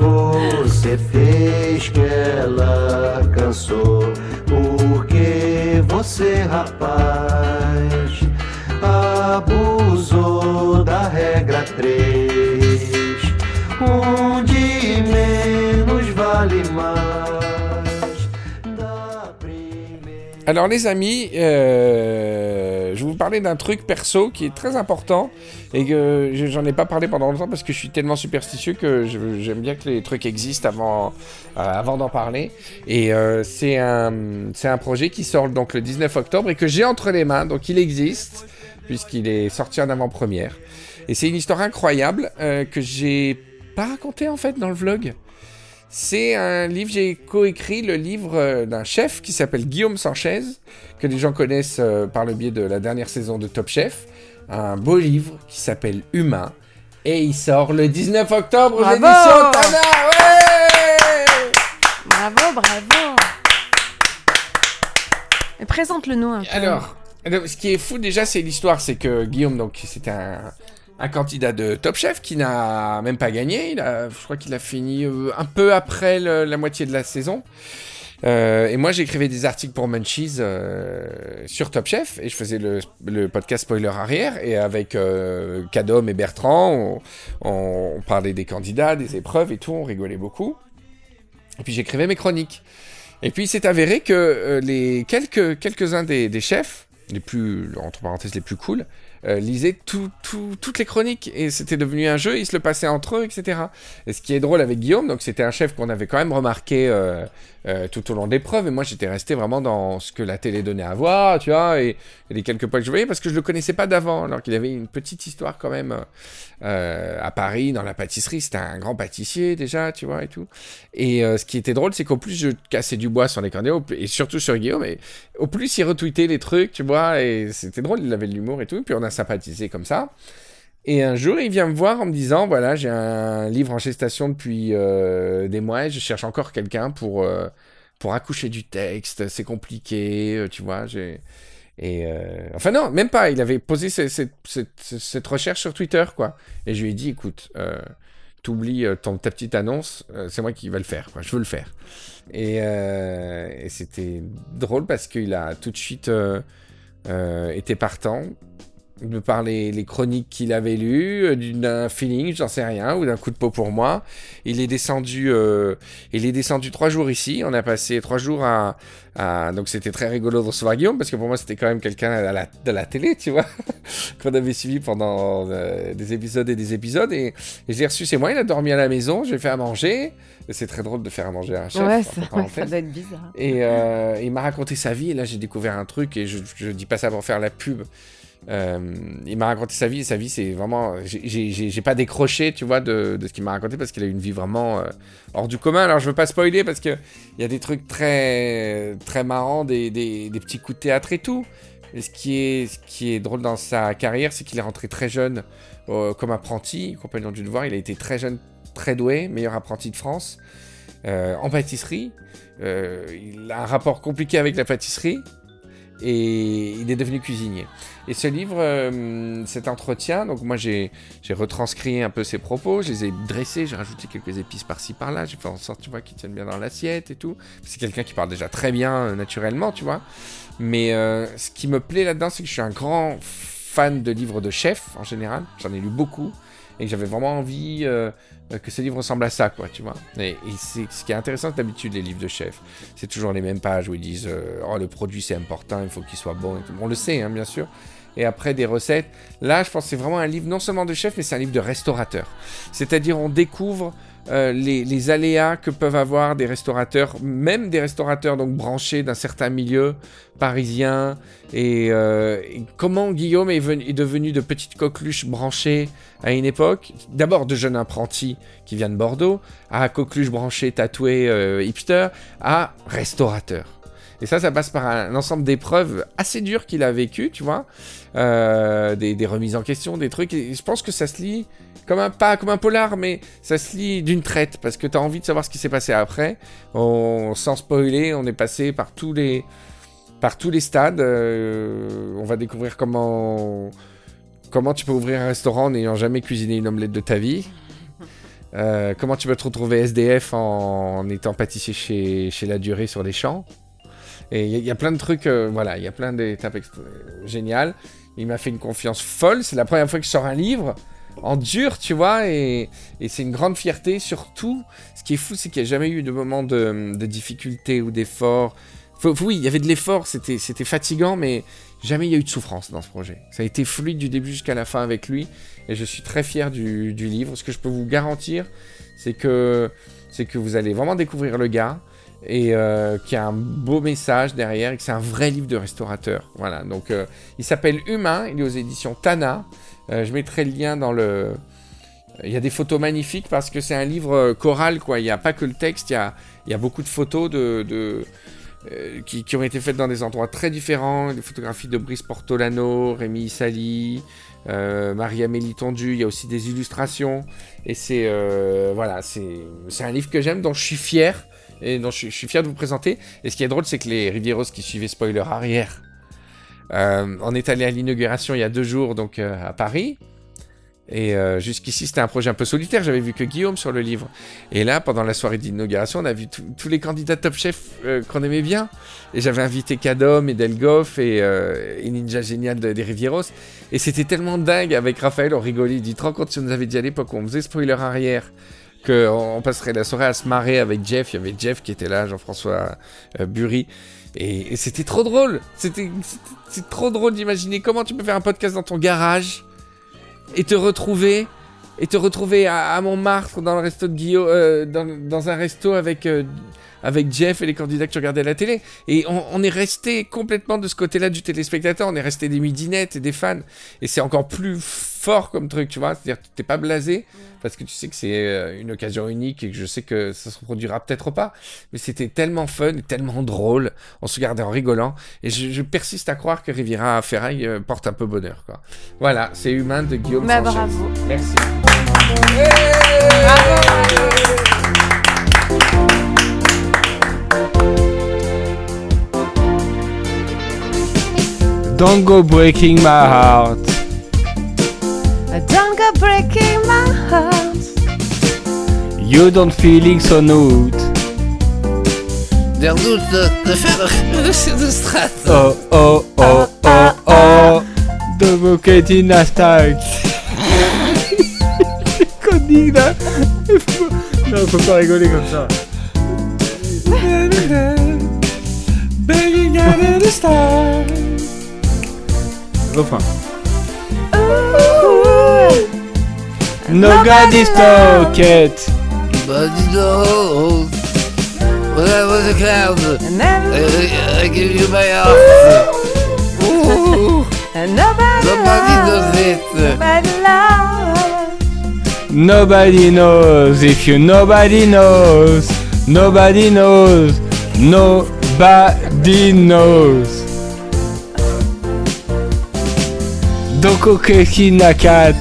você rapaz, abusou da regra 3, onde menos vale mais Alors les amis, euh, je vais vous parler d'un truc perso qui est très important et que je- j'en ai pas parlé pendant longtemps parce que je suis tellement superstitieux que j'aime bien que les trucs existent avant, euh, d'en parler. Et euh, c'est un, projet qui sort donc le 19 octobre et que j'ai entre les mains, donc il existe puisqu'il est sorti en avant-première. Et c'est une histoire incroyable que j'ai pas racontée en fait dans le vlog. C'est un livre, j'ai coécrit le livre euh, d'un chef qui s'appelle Guillaume Sanchez, que les gens connaissent euh, par le biais de la dernière saison de Top Chef. Un beau livre qui s'appelle Humain. Et il sort le 19 octobre aux Bravo éditions Tana Ouais Bravo, bravo. Et présente-le-nous un peu. Alors, alors, ce qui est fou déjà, c'est l'histoire, c'est que Guillaume, donc c'était un, un candidat de Top Chef qui n'a même pas gagné. Il a, je crois qu'il a fini euh, un peu après la moitié de la saison. Euh, et moi, j'écrivais des articles pour Munchies euh, sur Top Chef et je faisais le, podcast Spoiler Arrière. Et avec euh, Cadom et Bertrand, on, parlait des candidats, des épreuves et tout, on rigolait beaucoup. Et puis j'écrivais mes chroniques. Et puis il s'est avéré que les quelques, quelques-uns des, des chefs, les plus, entre parenthèses, les plus cool, euh, lisaient tout- tout- toutes les chroniques. Et c'était devenu un jeu, ils se le passaient entre eux, etc. Et ce qui est drôle avec Guillaume, donc c'était un chef qu'on avait quand même remarqué euh, euh, tout au long de l'épreuve. Et moi j'étais resté vraiment dans ce que la télé donnait à voir, tu vois, et, et les quelques points que je voyais, parce que je le connaissais pas d'avant, alors qu'il avait une petite histoire quand même euh, à Paris, dans la pâtisserie. C'était un grand pâtissier déjà, tu vois, et tout. Et euh, ce qui était drôle, c'est qu'au plus je cassais du bois sur les plus- et surtout sur Guillaume, et au plus il retweetait les trucs, tu vois, et c'était drôle, il avait de l'humour et tout, puis on a sympathisé comme ça. Et un jour, il vient me voir en me disant voilà, j'ai un livre en gestation depuis euh, des mois et je cherche encore quelqu'un pour, euh, pour accoucher du texte. C'est compliqué, euh, tu vois. Et enfin non, même pas. Il avait posé ce- cette, cette- recherche sur Twitter, quoi. Et je lui ai dit, écoute, t'oublies ta petite annonce, c'est moi qui va le faire. Je veux le faire. Et, c'était drôle parce qu'il a tout de suite euh, été partant. De par les, les chroniques qu'il avait lues, euh, d'un feeling, j'en sais rien, ou d'un coup de peau pour moi. Il est descendu, euh, il est descendu trois jours ici. On a passé trois jours à, à- donc c'était très rigolo de recevoir Guillaume parce que pour moi c'était quand même quelqu'un à la, de la télé, tu vois, qu'on avait suivi pendant euh, des épisodes et des épisodes. Et, et je l'ai reçu chez moi. Il a dormi à la maison. Je lui ai fait à manger. C'est très drôle de faire à manger à un chef. ouais, ça, ça doit être bizarre. Et euh, il m'a raconté sa vie, et là j'ai découvert un truc, et je, je dis pas ça pour faire la pub. Euh, il m'a raconté sa vie, et sa vie c'est vraiment. j'ai- pas décroché, tu vois, de, de ce qu'il m'a raconté, parce qu'il a eu une vie vraiment euh, hors du commun. Alors je veux pas spoiler, parce qu'il y a des trucs très, très marrants, des, des, des petits coups de théâtre et tout. Et ce qui est, ce qui est drôle dans sa carrière, c'est qu'il est rentré très jeune euh, comme apprenti, compagnon du devoir. Il a été très jeune, très doué, meilleur apprenti de France, en pâtisserie. Il a un rapport compliqué avec la pâtisserie et il est devenu cuisinier. Et ce livre, euh, cet entretien, donc moi j'ai retranscrit un peu ses propos, je les ai dressés, j'ai rajouté quelques épices par-ci par-là, j'ai fait en sorte, tu vois, qu'ils tiennent bien dans l'assiette et tout. C'est quelqu'un qui parle déjà très bien euh, naturellement, tu vois. Mais euh, ce qui me plaît là-dedans, c'est que je suis un grand fan de livres de chefs en général. J'en ai lu beaucoup et que j'avais vraiment envie euh, que ce livre ressemble à ça, quoi, tu vois. Et, c'est ce qui est intéressant d'habitude les livres de chefs, c'est toujours les mêmes pages où ils disent euh, oh le produit c'est important, il faut qu'il soit bon. On le sait, hein, bien sûr. Et après des recettes. Là, je pense que c'est vraiment un livre non seulement de chef, mais c'est un livre de restaurateur. C'est-à-dire on découvre euh, les, aléas que peuvent avoir des restaurateurs, même des restaurateurs donc branchés d'un certain milieu parisien, et, euh, comment Guillaume est, venu- est devenu de petite coqueluche branchée à une époque, d'abord de jeune apprenti qui vient de Bordeaux, à coqueluche branchée tatoué euh, hipster, à restaurateur. Et ça, ça passe par un ensemble d'épreuves assez dures qu'il a vécues, tu vois, des, des remises en question, des trucs. Et je pense que ça se lit comme un pas comme un polar, mais ça se lit d'une traite parce que tu as envie de savoir ce qui s'est passé après. Sans spoiler, on est passé par tous les par tous les stades. euh, on va découvrir comment comment tu peux ouvrir un restaurant en n'ayant jamais cuisiné une omelette de ta vie. Euh, comment tu peux te retrouver SDF en, étant pâtissier chez, chez La Durée sur les champs. Et il y, a- plein de trucs, euh, voilà, il y a plein d'étapes géniales. Il m'a fait une confiance folle. C'est la première fois que je sors un livre en dur, tu vois, et, c'est une grande fierté. Surtout, ce qui est fou, c'est qu'il n'y a jamais eu de moment de, difficulté ou d'effort. Oui, il y avait de l'effort, c'était fatigant, mais jamais il y a eu de souffrance dans ce projet. Ça a été fluide du début jusqu'à la fin avec lui, et je suis très fier du, livre. Ce que je peux vous garantir, c'est que, c'est que vous allez vraiment découvrir le gars, et euh, qu'il y a un beau message derrière, et que c'est un vrai livre de restaurateur. Voilà, donc euh, il s'appelle Humain, il est aux éditions Tana. Euh, je mettrai le lien dans le... Il y a des photos magnifiques parce que c'est un livre euh, choral, quoi. Il n'y a pas que le texte, il y a, beaucoup de photos de, euh, qui, ont été faites dans des endroits très différents. Des photographies de Brice Portolano, Rémi Sali, euh, Marie-Amélie Tondu. Il y a aussi des illustrations. Et c'est voilà, c'est un livre que j'aime, dont je suis fier. Et dont je, suis- je suis fier de vous présenter. Et ce qui est drôle, c'est que les Rivieros qui suivaient Spoiler Arrière, on est allé à l'inauguration il y a deux jours, donc euh, à Paris. Et euh, jusqu'ici, c'était un projet un peu solitaire. J'avais vu que Guillaume sur le livre. Et là, pendant la soirée d'inauguration, on a vu tous- les candidats Top Chef euh, qu'on aimait bien. Et j'avais invité Kadom et Delgoff et, euh, et Ninja Génial de- des Rivieros. Et c'était tellement dingue avec Raphaël, on rigolait. Il dit Te rends compte si on nous avait dit à l'époque on faisait spoiler arrière qu'on on passerait la soirée à se marrer avec Jeff. Il y avait Jeff qui était là, Jean-François euh, Bury. Et, c'était trop drôle. C'était c'est trop drôle d'imaginer comment tu peux faire un podcast dans ton garage et te retrouver et te retrouver à, Montmartre euh, dans un resto avec euh, avec Jeff et les candidats que tu regardais à la télé. Et on, on est resté complètement de ce côté-là du téléspectateur. On est resté des midinettes et des fans. Et c'est encore plus fort comme truc, tu vois. C'est-à-dire que t'es pas blasé parce que tu sais que c'est euh, une occasion unique et que je sais que ça se reproduira peut-être pas. Mais c'était tellement fun tellement drôle. On se regardait en rigolant. Et je, je persiste à croire que Riviera Ferraille euh, porte un peu bonheur, quoi. Voilà, c'est humain de Guillaume Bah, Sanchez. bravo. Merci. Don't go breaking my heart. Don't go breaking my heart. You don't feeling so nude. Der doet de, de verder de, de straat. Oh oh oh oh oh. The bucket in a stack. Connerie là. Non, faut pas rigoler comme ça. Refrain. Nobody's talking. But you know, when I was a clown, I, I give you my heart. Ooh, and nobody, does it. nobody loves. Nobody knows if you nobody knows. Nobody knows. Nobody knows. Qui la cat.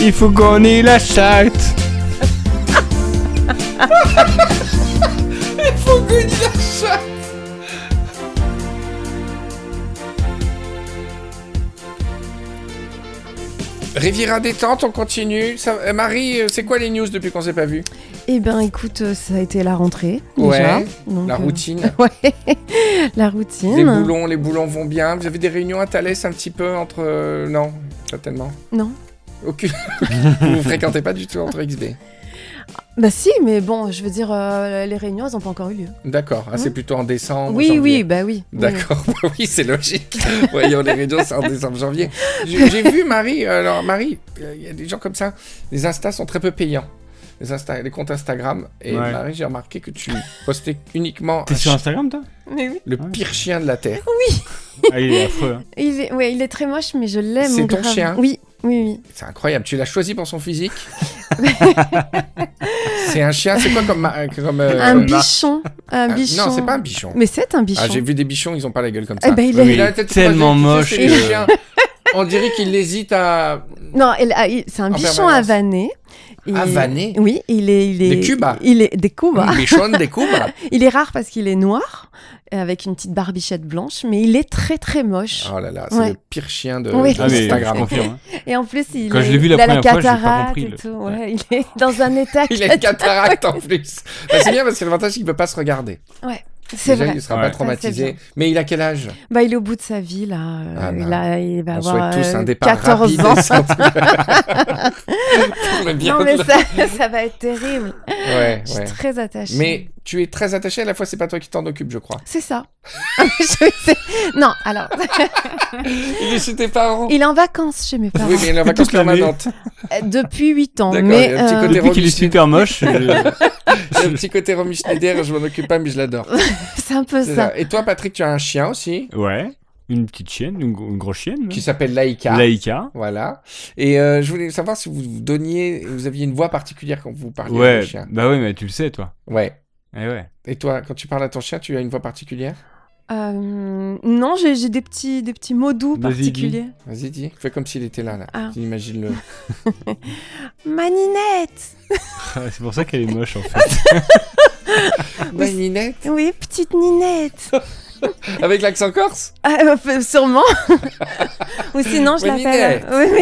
Il faut qu'on y la chatte. Riviera détente, on continue. Ça- euh, Marie, euh, c'est quoi les news depuis qu'on s'est pas vu Eh ben, écoute, euh, ça a été la rentrée. Déjà. Ouais, Donc, La euh, routine. Ouais, la routine. Les boulons, les boulons vont bien. Vous avez des réunions à Thalès un petit peu entre. non, pas tellement. Non. Aucune. vous vous fréquentez pas du tout entre XB. Bah si, mais bon, je veux dire, euh, les réunions, elles n'ont pas encore eu lieu. D'accord. Ah, c'est plutôt en décembre. oui, janvier. oui, bah oui. oui. D'accord, Bah oui, c'est logique. Voyons, les réunions, c'est en décembre, janvier. J'ai vu Marie, alors Marie, euh, il y a des gens comme ça, les Insta sont très peu payants. Les, Insta, les comptes Instagram. Et Ouais. Marie, j'ai remarqué que tu postais uniquement T'es sur Instagram toi? Mais oui. le Ouais. pire chien de la Terre. Ah il est affreux. hein. Il est, ouais, il est très moche, mais je l'aime. C'est ton grave. chien? Oui, oui, oui. C'est incroyable. Tu l'as choisi pour son physique. c'est un chien, c'est quoi comme. comme euh, un bichon. Un Ah, bichon. Non, c'est pas un bichon. Mais c'est un bichon. Ah, j'ai vu des bichons, ils ont pas la gueule comme Eh ça. ben, il Oui, est- mais Il a la tête tellement moche que-. On dirait qu'il hésite à. Non, c'est un bichon permanence. Avané. Et- Avané Oui, il est, il est. Des Cuba. Il est des Cuba. Bichon des coups. Il est rare parce qu'il est noir, avec une petite barbichette blanche, mais il est très très moche. Oh là là, c'est Ouais. le pire chien de Oui. Ah Instagram. confirme. hein. Et en plus, il, Quand est- je l'ai vu la a la première fois, j'ai pas cataracte compris, et le- tout. Ouais, il est dans un état. Il a une cataracte en plus. Bah, c'est bien parce que l'avantage, il peut pas se regarder. C'est vrai. il sera Ouais. pas traumatisé. Mais il a quel âge? Bah, il est au bout de sa vie là. Ah, il, bah. a, il va On avoir tous un euh, départ 14 rapide ans. non mais ça, ça va être terrible. Ouais, Je suis ouais. très attachée. Mais tu es très attaché, à la fois, c'est pas toi qui t'en occupe, je crois. C'est ça. Non, alors, Il est chez tes parents. il est en vacances chez mes parents Oui, mais il est en vacances permanentes. Euh, depuis 8 ans. D'accord, Mais euh, Depuis qu'il est super moche. un petit côté Romy Schneider, je m'en occupe pas, mais je l'adore. c'est un peu ça. ça. Et toi, Patrick, tu as un chien aussi, Ouais. Une petite chienne, une, gro- une grosse chienne. qui s'appelle Laïka. Laïka. Voilà. Et euh, je voulais savoir si vous donniez, vous aviez une voix particulière quand vous parliez Ouais. au chien. Bah ouais, mais tu le sais toi. Ouais. Eh ouais. Et toi, quand tu parles à ton chien, tu as une voix particulière? Euh, non, j'ai des petits, des petits mots doux particuliers. Vas-y, dis. Fais comme s'il était là, là. Ah. Imagine-le. Maninette C'est pour ça qu'elle est moche en fait. Bah, Ninette Oui, petite Ninette Avec l'accent corse? Ah, euh, Sûrement Ou sinon, je Maninette. l'appelle...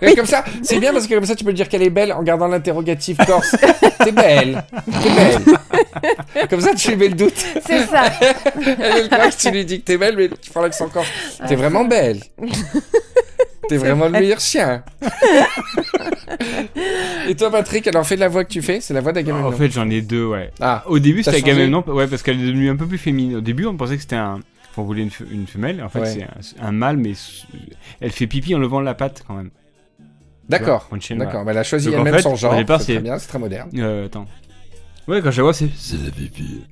Oui. Et Comme ça, c'est bien parce que comme ça, tu peux dire qu'elle est belle en gardant l'interrogatif corse. T'es belle. T'es belle. Comme ça, tu lui mets le doute. C'est ça Elle, elle croit que tu lui dis que t'es belle, mais tu prends l'accent corse. T'es vraiment belle. T'es vraiment le meilleur chien. Et toi, Patrick, alors fais de la voix que tu fais, c'est la voix d'Agamemnon. en fait, j'en ai deux, ouais. Ah, Au début, c'était Agamemnon, ouais, parce qu'elle est devenue un peu plus féminine. Au début, on pensait que c'était un. On voulait une, fe- une femelle. En fait, Ouais. c'est un, un mâle, mais elle fait pipi en levant la patte quand même. d'accord. D'accord, bah, elle a choisi elle-même son genre. au départ, c'est très bien, c'est très moderne. Euh, attends. Ouais, quand je la vois, c'est. C'est la pipi.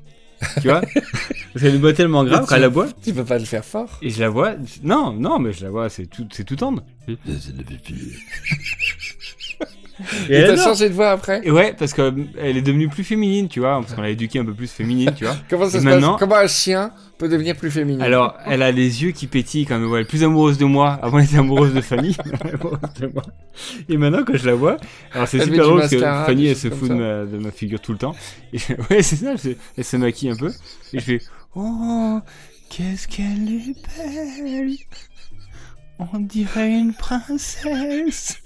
Tu vois? Parce qu'elle boit tellement grave quand elle la boit. Tu peux pas le faire fort. Et je la vois. Non, non, mais je la vois, c'est tout, c'est tout tendre. C'est la pipi. Et Et elle t'as changé de voix après Et ouais, parce qu'elle est devenue plus féminine, tu vois, parce qu'on l'a éduquée un peu plus féminine, tu vois. Comment ça Et se maintenant- passe Comment un chien peut devenir plus féminin Alors, elle a les yeux qui pétillent quand elle me voit. Elle est plus amoureuse de moi. Avant, elle était amoureuse de Fanny. De moi. Et maintenant, quand je la vois, alors c'est super drôle parce que Fanny, elle se fout de ma, de ma figure tout le temps. Et je- ouais, c'est ça, je- elle se maquille un peu. Et je fais Oh, qu'est-ce qu'elle est belle On dirait une princesse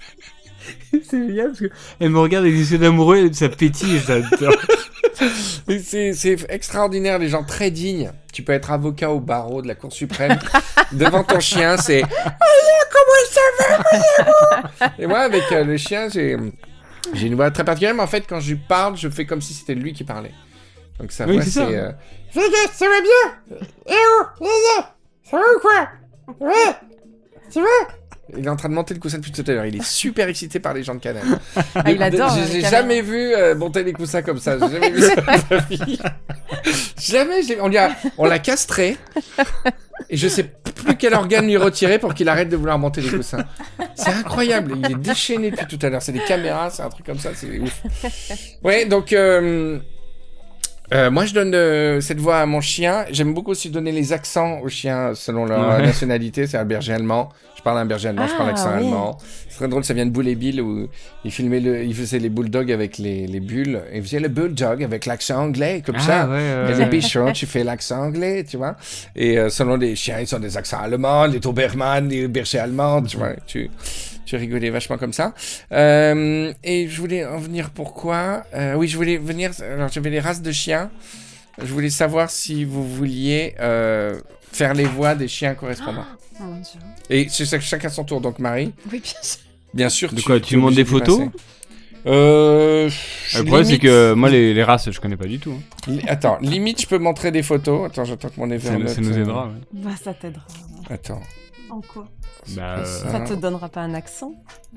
C'est génial parce que elle me regarde avec des yeux d'amoureux et ça pétille, C'est extraordinaire, les gens très dignes. Tu peux être avocat au barreau de la Cour suprême. Devant ton chien, c'est. Voyez comment il savait, voyez-moi Et moi, avec euh, le chien, j'ai. Une voix très particulière, mais en fait, quand je lui parle, je fais comme si c'était lui qui parlait. Donc sa Oui, c'est ça. euh, ça va bien Eh oh, ça va ou quoi? Ouais Tu vas Il est en train de monter le coussin depuis tout à l'heure. Il est super excité par les gens de Cannes. Ah, il adore. J'ai euh, jamais vu euh, monter les coussins comme ça. J'ai jamais vu ça de ma vie. jamais. On lui a- on l'a castré. Et je sais plus quel organe lui retirer pour qu'il arrête de vouloir monter les coussins. C'est incroyable. Il est déchaîné depuis tout à l'heure. C'est des caméras, c'est un truc comme ça. C'est ouf. Ouais, donc. euh, euh, moi, je donne euh, cette voix à mon chien. J'aime beaucoup aussi donner les accents aux chiens selon leur Ouais. nationalité. C'est un berger allemand. Je parle un berger allemand, je parle Ah, accent oui. allemand. C'est très drôle, ça vient de Boule et Bill où il filmait le, il faisait les bulldogs avec les, les bulles. Et il faisait le bulldog avec l'accent anglais, comme ça. Ah, ouais, ouais, Et les bichons, tu fais l'accent anglais, tu vois. Et euh, selon les chiens, ils ont des accents allemands, les Doberman, les bergers allemands, tu vois. Tu, tu rigolais vachement comme ça. Euh, et je voulais en venir pourquoi Euh, Oui, je voulais venir. Alors, j'avais les races de chiens. Je voulais savoir si vous vouliez euh, faire les voix des chiens correspondants. Oh mon dieu. Et c'est ça- chacun son tour. Donc, Marie, Oui, bien sûr. bien sûr. De quoi, t'es tu montres obligée des photos passer. Euh. Le problème, c'est limite- que moi, les, les races, je connais pas du tout. hein. Li- Attends, limite, je peux montrer des photos. Attends, j'attends que mon Ça, Evernote. ça nous aidera. ouais. Bah, ça t'aidera. Attends. En quoi Bah, pas euh, ça. Te donnera pas un accent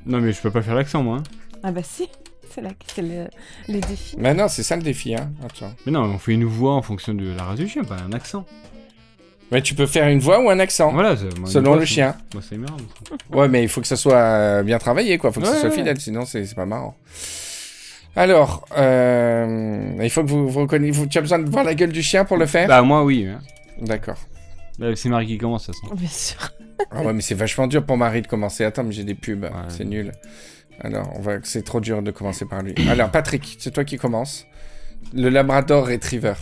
Non, mais je peux pas faire l'accent, moi. hein. Ah bah si. C'est là c'est le, le défi. Mais non, c'est ça le défi, hein. Attends. Mais non, on fait une voix en fonction de la race du chien, pas un accent. Mais tu peux faire une voix ou un accent. Voilà, c'est- moi, Selon voix, le c'est- chien. Moi, ça m'énerve. ça. Ouais, mais il faut que ça soit euh, bien travaillé, quoi. Il faut que ça soit ouais. fidèle, sinon c'est c'est pas marrant. Alors, euh, il faut que vous, vous reconnaissiez. vous- Tu as besoin de voir la gueule du chien pour le faire? Bah, moi, oui. hein. D'accord. Bah, c'est Marie qui commence, de toute façon. Bien sûr. Ah ouais, mais c'est vachement dur pour Marie de commencer. Attends, mais j'ai des pubs. Ouais. C'est nul. Alors, on va... c'est trop dur de commencer par lui. Alors, Patrick, c'est toi qui commence. Le Labrador Retriever.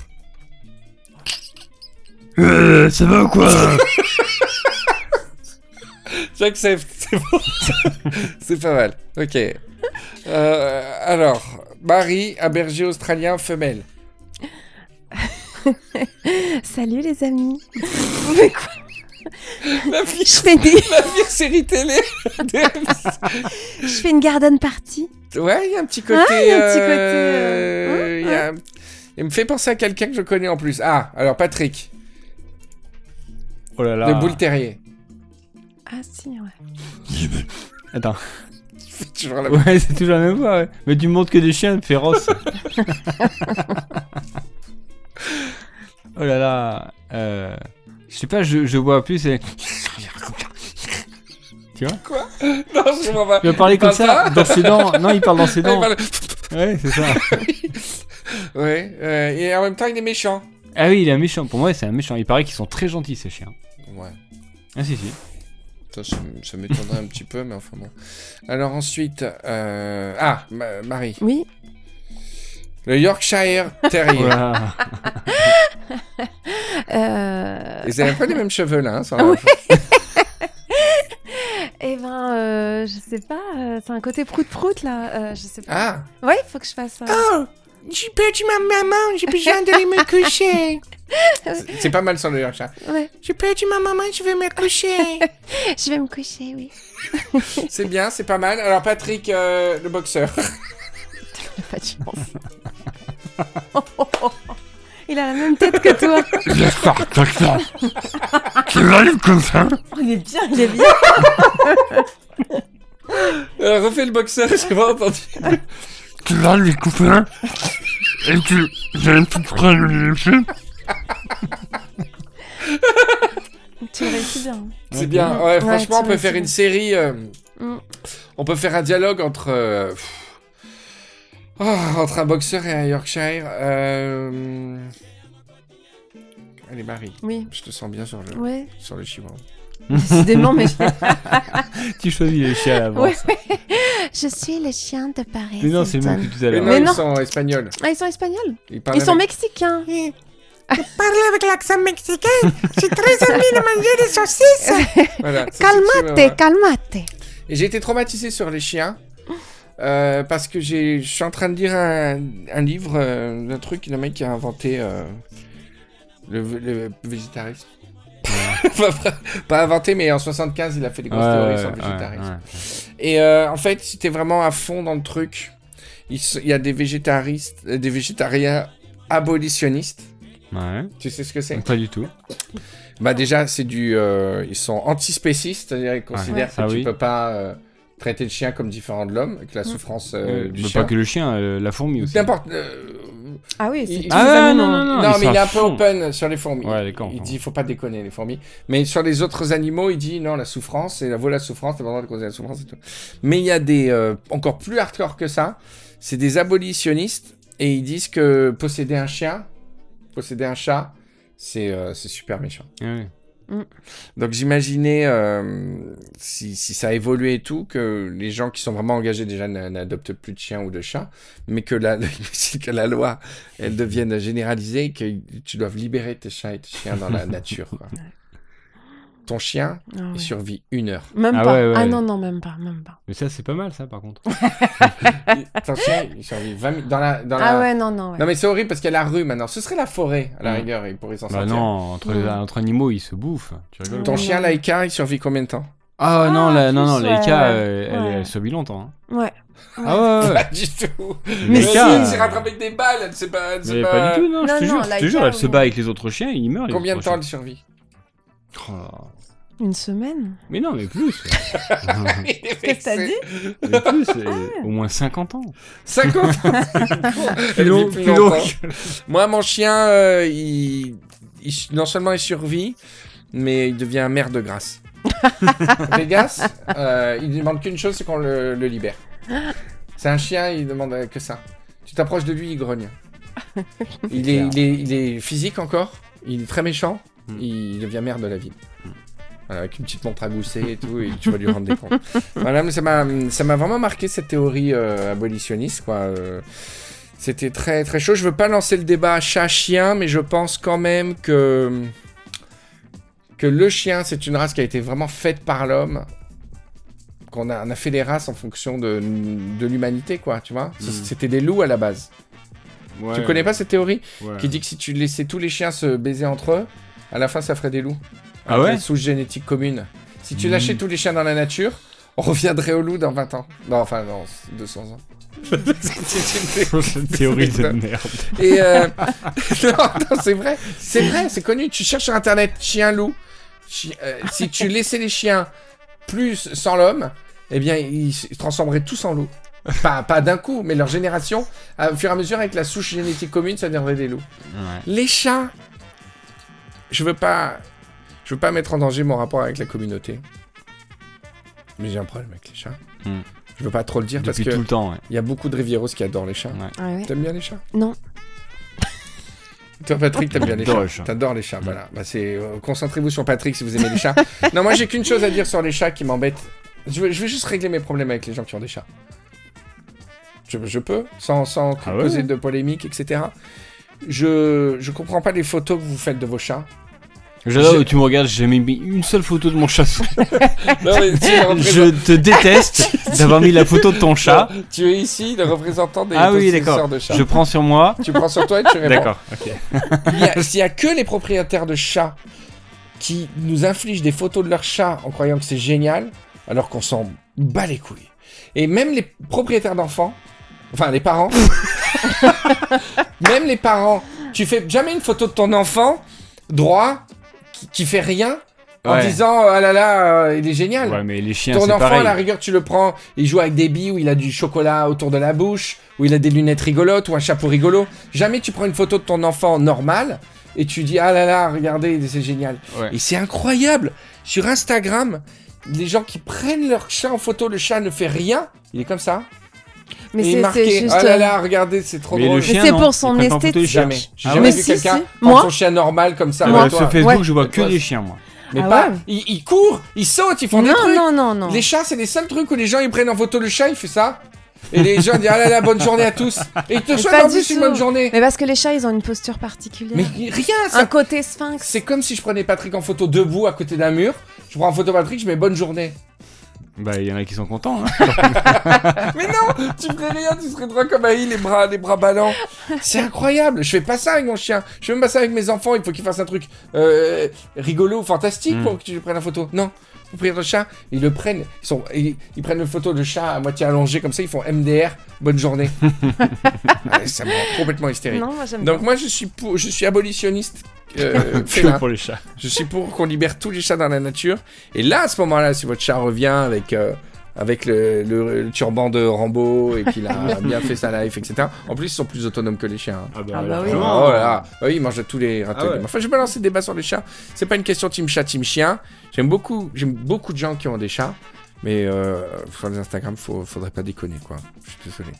Euh, ça va ou quoi J'accepte, c'est bon. c'est pas mal. Ok. Euh, alors, Marie, un berger australien femelle. Salut les amis. Vous quoi La pire, Je fais, des- la pire série télé. je fais une garden party. ouais, il y a un petit côté. Ah, il y a un petit côté, euh, euh, il y a- Il me fait penser à quelqu'un que je connais en plus. Ah, alors Patrick, Oh là là. le boule terrier. Ah si, ouais. Attends. Toujours la même. Ouais, c'est toujours la même voix, ouais. Mais tu montres que des chiens féroces. oh là là. Euh... Je sais pas, je, je vois plus. c'est- Tu vois Non, je comprends pas. Il va parler Il comme parle ça, pas dans ses dents. Non, il parle dans ses Ah, dents. parle- Ouais, c'est ça. Ouais, euh, et en même temps, il est méchant. Ah oui, il est un méchant. Pour moi, c'est un méchant. Il paraît qu'ils sont très gentils, ces chiens. Ouais. Ah si, si. Ça, ça, ça m'étonnerait un petit peu, mais enfin bon. Alors ensuite, euh... ah, Ma- Marie, Oui. le Yorkshire Terrier. Euh... Ils avaient un peu les mêmes cheveux là. Hein, sur la-. Eh ben, euh, je sais pas. euh, c'est un côté prout-prout là. Euh, je sais pas. Ah, Ouais, il faut que je fasse ça. oh, j'ai perdu ma maman, j'ai besoin d'aller me coucher. C'est- pas mal sur le Yorkshire. Ouais. J'ai perdu ma maman, je vais me coucher. Je vais me coucher, oui. c'est bien, c'est pas mal. Alors Patrick, euh, le boxeur. Pas de chance. Il a la même tête que toi. Oh, il est bien, il est bien. Euh, refais le boxeur, j'ai pas entendu. Tu vas lui couper J'ai une petite phrase Tu réussis bien. C'est bien. Ouais, Ouais, franchement, on tu peut faire tu une série. euh, Mm. On peut faire un dialogue entre. euh, pff, oh, entre un boxeur et un Yorkshire. euh, Allez, Marie, Oui. je te sens bien sur le, Ouais. sur le chihuahua. Décidément, mais Tu choisis les chiens à l'avance. Ouais. je suis le chien de Paris. Mais non, c'est le même que tout à Mais l'heure. non, Mais ils non. sont espagnols. Ah, ils sont espagnols. Ils, parlent Ils sont avec- mexicains. Parle avec l'accent mexicain. J'ai très envie de manger des saucisses. Voilà, Calmate, calmate. Et j'ai été traumatisé sur les chiens. Euh, parce que je suis en train de lire un, un livre euh, d'un truc, le mec qui a inventé euh, le, le végétarisme. Pas inventé, mais en 75, il a fait des grosses Ouais, théories sur le végétarisme. ouais. Et euh, en fait, si t'es vraiment à fond dans le truc, il, y a des végétaristes, des végétariens abolitionnistes. Ouais. Tu sais ce que c'est? Pas du tout. Bah déjà, c'est du, ils sont antispécistes, c'est-à-dire ils considèrent. Ça, que tu oui. peux pas traiter le chien comme différent de l'homme, que la souffrance euh, Euh, du bah, chien. pas que le chien, euh, la fourmi aussi. N'importe. euh, Ah oui, c'est Il- Ah les non, non, non. non, mais il est un peu fond. open sur les fourmis. Ouais, d'accord. Il dit, il faut pas déconner les fourmis. Mais sur les autres animaux, il dit non, la souffrance, c'est la vaut la souffrance, t'as pas le droit de causer la souffrance et tout. Mais il y a des euh, encore plus hardcore que ça. C'est des abolitionnistes et ils disent que posséder un chien, posséder un chat, c'est euh, c'est super méchant. Ouais. Donc j'imaginais, euh, si, si ça a évolué et tout, que les gens qui sont vraiment engagés déjà n'a- n'adoptent plus de chiens ou de chats, mais que la, que la loi, elle devienne généralisée et que tu dois libérer tes chats et tes chiens dans la nature. quoi. Ton chien, Ah ouais. il survit une heure. Même Ah pas. ouais, ouais. Ah non, non, même pas, même pas. Mais ça, c'est pas mal, ça, par contre. Il- Ton chien, il survit 20 minutes dans la... Dans la... Ah ouais, non, non, ouais. Non mais c'est horrible parce qu'il y a la rue maintenant. Ce serait la forêt, à la Mm. rigueur, il pourrait s'en Bah sortir. non, entre, les, Mm. entre animaux, ils se bouffent. Tu rigoles Ton chien, non. Laïka, il survit combien de temps? Ah non, Ah, la, non, non, euh, elle, survit longtemps. hein. Ouais. Ah ouais, ouais. Pas du tout. Mais si, si. elle s'est rattrapée avec des balles, elle sait pas... Mais pas... pas du tout, non, Non, je te non, jure, je te Laïka, jure, elle se bat avec les autres chiens et meurent. les Combien de temps elle survit? Oh. Une semaine Mais non, mais plus. Qu'est-ce que t'as dit mais plus, euh, au moins 50 ans. 50 ans long- plus plus long longtemps. Moi, mon chien, euh, il... il- non seulement il survit, mais il devient mère de grâce. Vegas, euh, il demande qu'une chose, c'est qu'on le, le libère. C'est un chien, il demande que ça. Tu t'approches de lui, il grogne. Il est, il, est, il est physique encore, il est très méchant, Hmm. il devient mère de la ville. Voilà, avec une petite montre à gousser et tout, et tu vas lui rendre des comptes. Voilà, mais ça m'a, ça m'a vraiment marqué cette théorie euh, abolitionniste, quoi. euh, c'était très très chaud. Je veux pas lancer le débat chat-chien, mais je pense quand même que que le chien, c'est une race qui a été vraiment faite par l'homme. Qu'on a, on a fait des races en fonction de, de l'humanité, quoi, tu vois. Mhm. C'était des loups à la base. Tu connais pas cette théorie? Ouais. qui dit que si tu laissais tous les chiens se baiser entre eux, à la fin ça ferait des loups. Ah Avec ouais une souche génétique commune. Si tu lâchais tous les chiens dans la nature, on reviendrait au loup dans 20 ans. Non, enfin, non, 200 ans. C'est une théorie de merde. et euh... non, non, c'est vrai, c'est vrai, c'est connu. Tu cherches sur internet chien-loup. Chi- euh, si tu laissais les chiens plus sans l'homme, eh bien, ils se transformeraient tous en loups. Pas, pas d'un coup, mais leur génération, à- au fur et à mesure, avec la souche génétique commune, ça deviendrait des loups. Ouais. Les chats, je veux pas, je veux pas mettre en danger mon rapport avec la communauté. Mais j'ai un problème avec les chats. Hmm. Je veux pas trop le dire Depuis parce que tout le temps, ouais. il y a beaucoup de Rivieros qui adorent les chats. Ouais. Ah ouais. T'aimes bien les chats? Non. Toi, Patrick, t'aimes bien les chats. T'adores les chats, voilà. Bah, c'est... euh, Concentrez-vous sur Patrick si vous aimez les chats. non, moi, j'ai qu'une chose à dire sur les chats qui m'embête. Je veux, je veux juste régler mes problèmes avec les gens qui ont des chats. Je, je peux, sans, sans Ah ouais causer de polémique, etc. Je, je comprends pas les photos que vous faites de vos chats. Que tu me regardes, j'ai jamais mis une seule photo de mon chat. Non, mais tu, es le Je te déteste d'avoir mis la photo de ton chat. tu es ici le représentant des Ah oui, d'accord. de chats. Je prends sur moi. Tu prends sur toi et tu réponds. D'accord, ok. Il y a- S'il y a que les propriétaires de chats qui nous infligent des photos de leurs chats en croyant que c'est génial, alors qu'on s'en bat les couilles. Et même les propriétaires d'enfants, enfin les parents, même les parents, tu fais jamais une photo de ton enfant droit qui, qui fait rien en Ouais. disant ah là là, euh, il est génial. Ouais, mais les chiens, Ton enfant, pareil. à la rigueur, tu le prends, il joue avec des billes où il a du chocolat autour de la bouche, où il a des lunettes rigolotes ou un chapeau rigolo. Jamais tu prends une photo de ton enfant normal et tu dis ah là là, regardez, c'est génial. Ouais. Et c'est incroyable. Sur Instagram, les gens qui prennent leur chat en photo, le chat ne fait rien, il est comme ça. Mais et c'est marqué juste. ah là euh, là, regardez, c'est trop Mais drôle. c'est pour son chiens. Jamais. J'ai Ah jamais vu si, quelqu'un si. prendre Moi son chien normal comme ça. Ah ouais, sur Facebook, Ouais. je vois que des chiens, moi. Mais Ah pas. ouais. Ils, ils courent, ils sautent, ils font des Non, trucs. non, non, non. Les chats, c'est les seuls trucs où les gens ils prennent en photo le chat, il fait ça. Et les gens disent ah là là, bonne journée à tous. Et ils te Mais souhaitent en du plus une bonne journée. Mais parce que les chats, ils ont une posture particulière. Mais rien, Un ça. côté sphinx. C'est comme si je prenais Patrick en photo debout à côté d'un mur. Je prends en photo Patrick, je mets bonne journée. Bah, il y en a qui sont contents. Hein. Mais non, tu ferais rien, tu serais droit comme Aïe, les bras, les bras ballants. C'est incroyable. Je fais pas ça avec mon chien. Je fais même pas ça avec mes enfants. Il faut qu'ils fassent un truc euh, rigolo ou fantastique Mm. pour que tu prennes la photo. Non. Vous prenez le chat, ils le prennent, ils, sont, ils, ils prennent une photo de chat à moitié allongé comme ça, ils font MDR, bonne journée. Ouais, ça me rend complètement hystérique. Non, moi Donc bien. moi je suis pour, je suis abolitionniste euh, Que félin. pour les chats. Je suis pour qu'on libère tous les chats dans la nature. Et là, à ce moment-là, si votre chat revient avec, euh, avec le, le- le turban de Rambo et qu'il a bien fait sa life, etc. En plus, ils sont plus autonomes que les chiens. hein. Ah bah oui. largement. Oh là là, oui, ils mangent tous les râteliers. Ah ouais. Enfin, je vais pas lancer le débat sur les chats. C'est pas une question team chat, team chien. J'aime beaucoup, j'aime beaucoup de gens qui ont des chats. Mais euh, sur les Instagram, faut, faudrait pas déconner, quoi. Je suis désolé.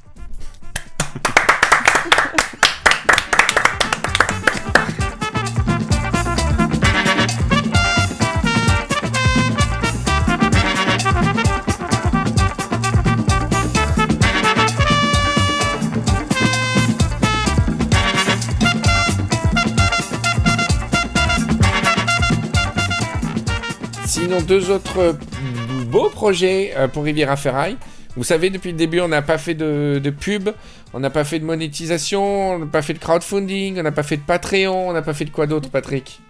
Deux autres euh, beaux projets euh, pour Riviera Ferraille. Vous savez, depuis le début, on n'a pas fait de, de pub, on n'a pas fait de monétisation, on n'a pas fait de crowdfunding, on n'a pas fait de Patreon, on n'a pas fait de quoi d'autre, Patrick?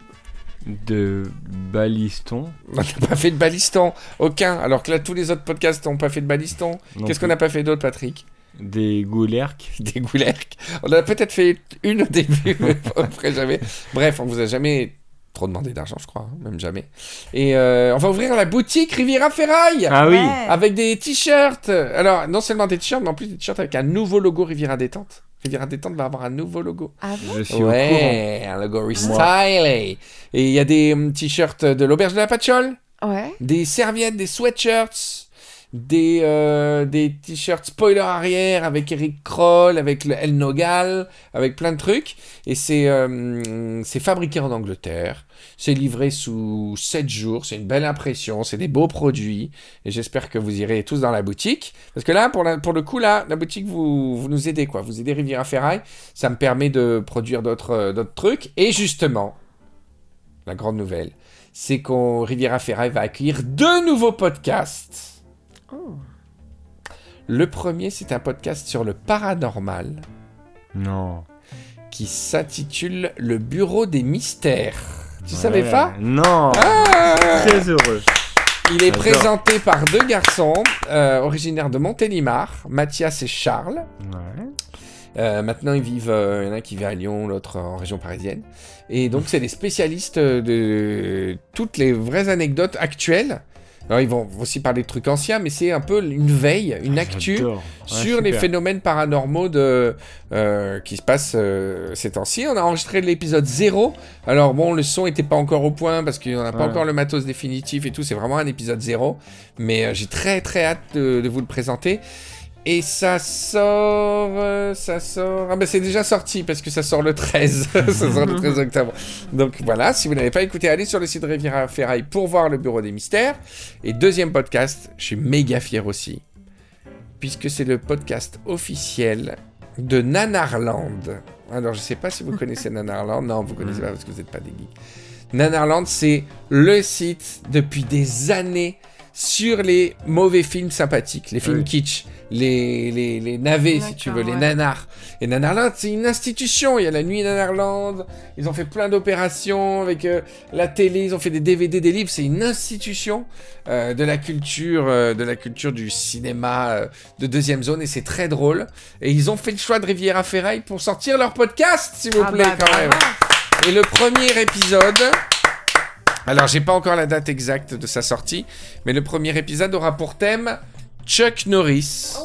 De baliston. On n'a pas fait de baliston, aucun. Alors que là, tous les autres podcasts n'ont pas fait de baliston. Qu'est-ce qu'on n'a pas fait d'autre, Patrick? Des goulerques. Des goulerques. On a peut-être fait une au début, mais après jamais. Bref, on vous a jamais trop demandé d'argent, je crois, hein, même jamais. Et euh, on va ouvrir la boutique Riviera Ferraille Ah oui. Avec des t-shirts. Alors, non seulement des t-shirts, mais en plus des t-shirts avec un nouveau logo Riviera Détente. Riviera Détente va avoir un nouveau logo. Ah bon Je suis au courant. Ouais, un logo restylé. Et il y a des hum, t-shirts de l'auberge de la Patchole, Ouais. des serviettes, des sweatshirts, des, euh, des t-shirts spoiler arrière avec Eric Kroll, avec le El Nogal, avec plein de trucs. Et c'est euh, fabriqué en Angleterre. C'est livré sous 7 jours. C'est une belle impression. C'est des beaux produits. Et j'espère que vous irez tous dans la boutique. Parce que là, pour, la- pour le coup, là, la boutique, vous, vous nous aidez, quoi. Vous aidez Riviera Ferraille. Ça me permet de produire d'autres euh, trucs. Et justement, la grande nouvelle, c'est qu'on Riviera Ferraille va accueillir deux nouveaux podcasts. Oh. Le premier, c'est un podcast sur le paranormal Non. qui s'intitule Le Bureau des Mystères. Tu Ouais. savais pas? Non. Ah Très heureux. Il est présenté par deux garçons euh, originaires de Montélimar, Mathias et Charles. Ouais. Euh, maintenant, ils vivent. euh, Il y en a un qui vit à Lyon, l'autre en région parisienne. Et donc, c'est des spécialistes de toutes les vraies anecdotes actuelles. Alors, ils vont aussi parler de trucs anciens, mais c'est un peu une veille, une actu J'adore. Ouais, sur les phénomènes paranormaux de, euh, qui se passent euh, ces temps-ci. On a enregistré l'épisode 0. Alors bon, le son était pas encore au point parce qu'on n'a pas Ouais. encore le matos définitif et tout. C'est vraiment un épisode 0. Mais euh, j'ai très très hâte de, de vous le présenter. Et ça sort... euh, ça sort... Ah ben c'est déjà sorti parce que ça sort le 13. ça sort le 13 octobre. Donc voilà, si vous n'avez pas écouté, allez sur le site de Riviera Ferraille pour voir le Bureau des Mystères. Et deuxième podcast, je suis méga fier aussi puisque c'est le podcast officiel de Nanarland. Alors, je sais pas si vous connaissez Nanarland. Non, vous connaissez pas parce que vous n'êtes pas des geeks. Nanarland, c'est le site depuis des années sur les mauvais films sympathiques, les films Oui. kitsch, les, les, les navets, si tu veux, les ouais. nanars. Et Nanarland, c'est une institution. Il y a la nuit Nanarland. Ils ont fait plein d'opérations avec euh, la télé. Ils ont fait des DVD, des livres. C'est une institution euh, de la culture, euh, de la culture du cinéma de deuxième zone. Et c'est très drôle. Et ils ont fait le choix de Riviera Ferraille pour sortir leur podcast, s'il vous Ah plaît, bah, quand même. Et le premier épisode Alors, j'ai pas encore la date exacte de sa sortie, mais le premier épisode aura pour thème Chuck Norris.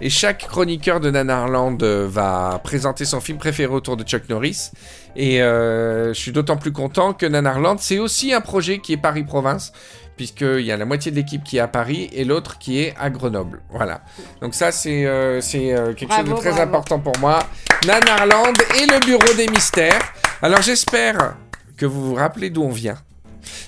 Et chaque chroniqueur de Nanarland euh, va présenter son film préféré autour de Chuck Norris. Et euh, je suis d'autant plus content que Nanarland, c'est aussi un projet qui est Paris-Province, puisqu'il y a la moitié de l'équipe qui est à Paris et l'autre qui est à Grenoble. Voilà. Donc ça, c'est euh, euh, quelque chose de très bravo. important pour moi. Nanarland et le Bureau des Mystères. Alors j'espère que vous vous rappelez d'où on vient.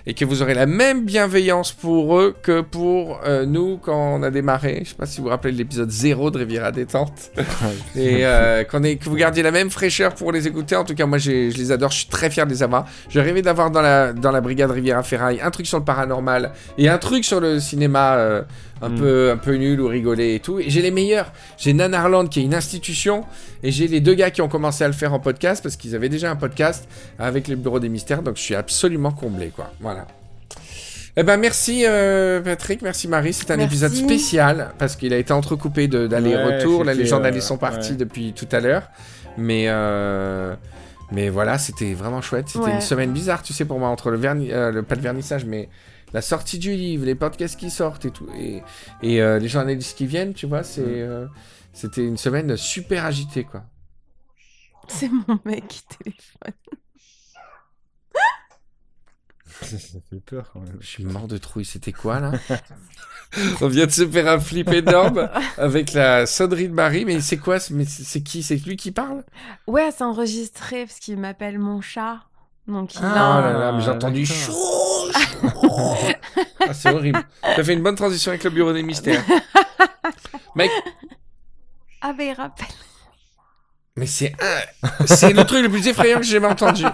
Et que vous aurez la même bienveillance pour eux que pour euh, nous quand on a démarré. Je sais pas si vous vous rappelez de l'épisode 0 de Riviera Détente. Et euh, qu'on ait- que vous gardiez la même fraîcheur pour les écouter. En tout cas, moi, je les adore. Je suis très fier de les avoir. Je rêvais d'avoir dans la, dans la brigade Riviera Ferraille un truc sur le paranormal et un truc sur le cinéma euh, un, Mm. peu, un peu nul ou rigolé et tout. Et j'ai les meilleurs. J'ai Nanarland qui est une institution. Et j'ai les deux gars qui ont commencé à le faire en podcast parce qu'ils avaient déjà un podcast avec le Bureau des Mystères. Donc je suis absolument comblé, quoi. Voilà. Eh ben merci euh, Patrick, merci Marie. C'est un Merci. épisode spécial parce qu'il a été entrecoupé. Ouais, Là, les journalistes euh, sont partis ouais. depuis tout à l'heure. Mais euh, mais voilà, c'était vraiment chouette. C'était Ouais. une semaine bizarre, tu sais, pour moi entre le verni, euh, le pas le vernissage, mais la sortie du livre, les podcasts qui sortent et tout, et, et euh, les journalistes qui viennent, tu vois, c'est Mm. euh, c'était une semaine super agitée, quoi. C'est mon mec qui téléphone. Ça fait peur quand même. Je suis mort de trouille, c'était quoi là? On vient de se faire un flip énorme avec la sonnerie de Marie, mais c'est quoi mais c'est c'est qui? C'est lui qui parle? Ouais, c'est enregistré parce qu'il m'appelle mon chat. Donc il Oh a... là là, mais j'ai entendu d'accord. chaud. Ah, c'est horrible. T'as fait une bonne transition avec le bureau des mystères. Mec, Ah bah il rappelle. mais c'est un... c'est le truc le plus effrayant que j'ai jamais entendu.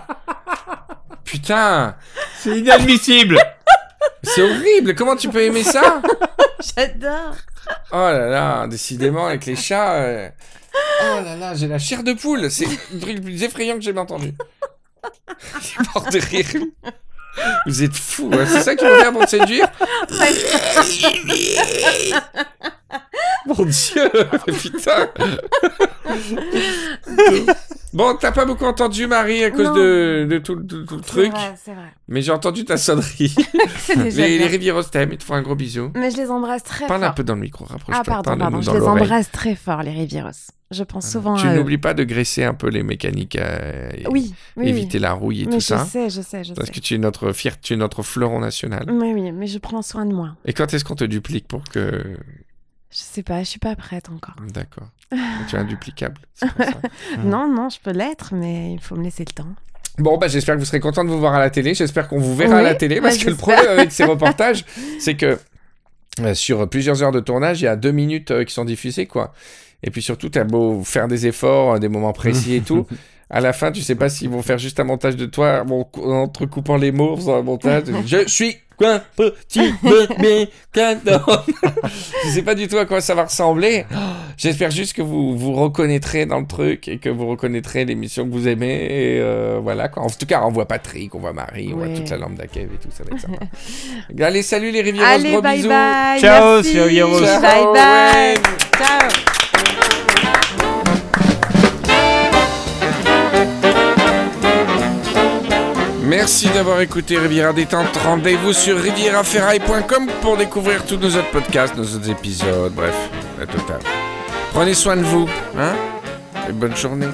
Putain, C'est inadmissible c'est horrible. Comment tu peux aimer ça? J'adore. Oh là là, décidément avec les chats. euh, Oh là là, j'ai la chair de poule. C'est le truc le plus effrayant que j'ai jamais entendu. J'ai mort de rire. Vous êtes fous, hein. c'est ça qu'il faut faire pour te séduire Mon dieu, putain Bon, t'as pas beaucoup entendu Marie à cause Non. de, de tout, le truc, c'est vrai. mais j'ai entendu ta sonnerie. Déjà les, bien. les Rivieros t'aiment, ils te font un gros bisou. Mais je les embrasse très Parle un fort. peu dans le micro, rapproche-toi. Ah pardon, pardon. Je les embrasse très fort, les Rivieros. Je pense souvent Tu à n'oublies pas de graisser un peu les mécaniques, euh, Oui, oui, éviter la rouille et. Mais tout je ça. sais, je sais, je Parce sais. que tu es notre fier, tu es notre fleuron national. Oui, oui, mais je prends soin de moi. Et quand est-ce qu'on te duplique pour que... Je sais pas, je suis pas prête encore. D'accord. tu es induplicable. ça. Non, non, je peux l'être, mais il faut me laisser le temps. Bon, bah, j'espère que vous serez content de vous voir à la télé. J'espère qu'on vous verra à la télé. bah, Parce que le problème avec ces reportages, c'est que euh, sur plusieurs heures de tournage, il y a deux minutes euh, qui sont diffusées, quoi. Et puis surtout, t'as beau faire des efforts, euh, des moments précis et tout. À la fin, tu sais pas s'ils vont faire juste un montage de toi bon, en entrecoupant les mots, en faisant un montage. Je suis quoi petit. Je sais pas du tout à quoi ça va ressembler. J'espère juste que vous vous reconnaîtrez dans le truc et que vous reconnaîtrez l'émission que vous aimez. Et euh, voilà quoi. En tout cas, on voit Patrick, on voit Marie, on voit toute la lampe d'Akev et tout. Ça va être sympa. Allez, salut les Rivieros, Allez, gros bye bisous. bye. Ciao, merci. Bye Ciao, bye. Wayne. Ciao. Merci d'avoir écouté Riviera Détente. Rendez-vous sur rivieraferaille.com pour découvrir tous nos autres podcasts, nos autres épisodes, bref, la totale. Prenez soin de vous, hein Et bonne journée.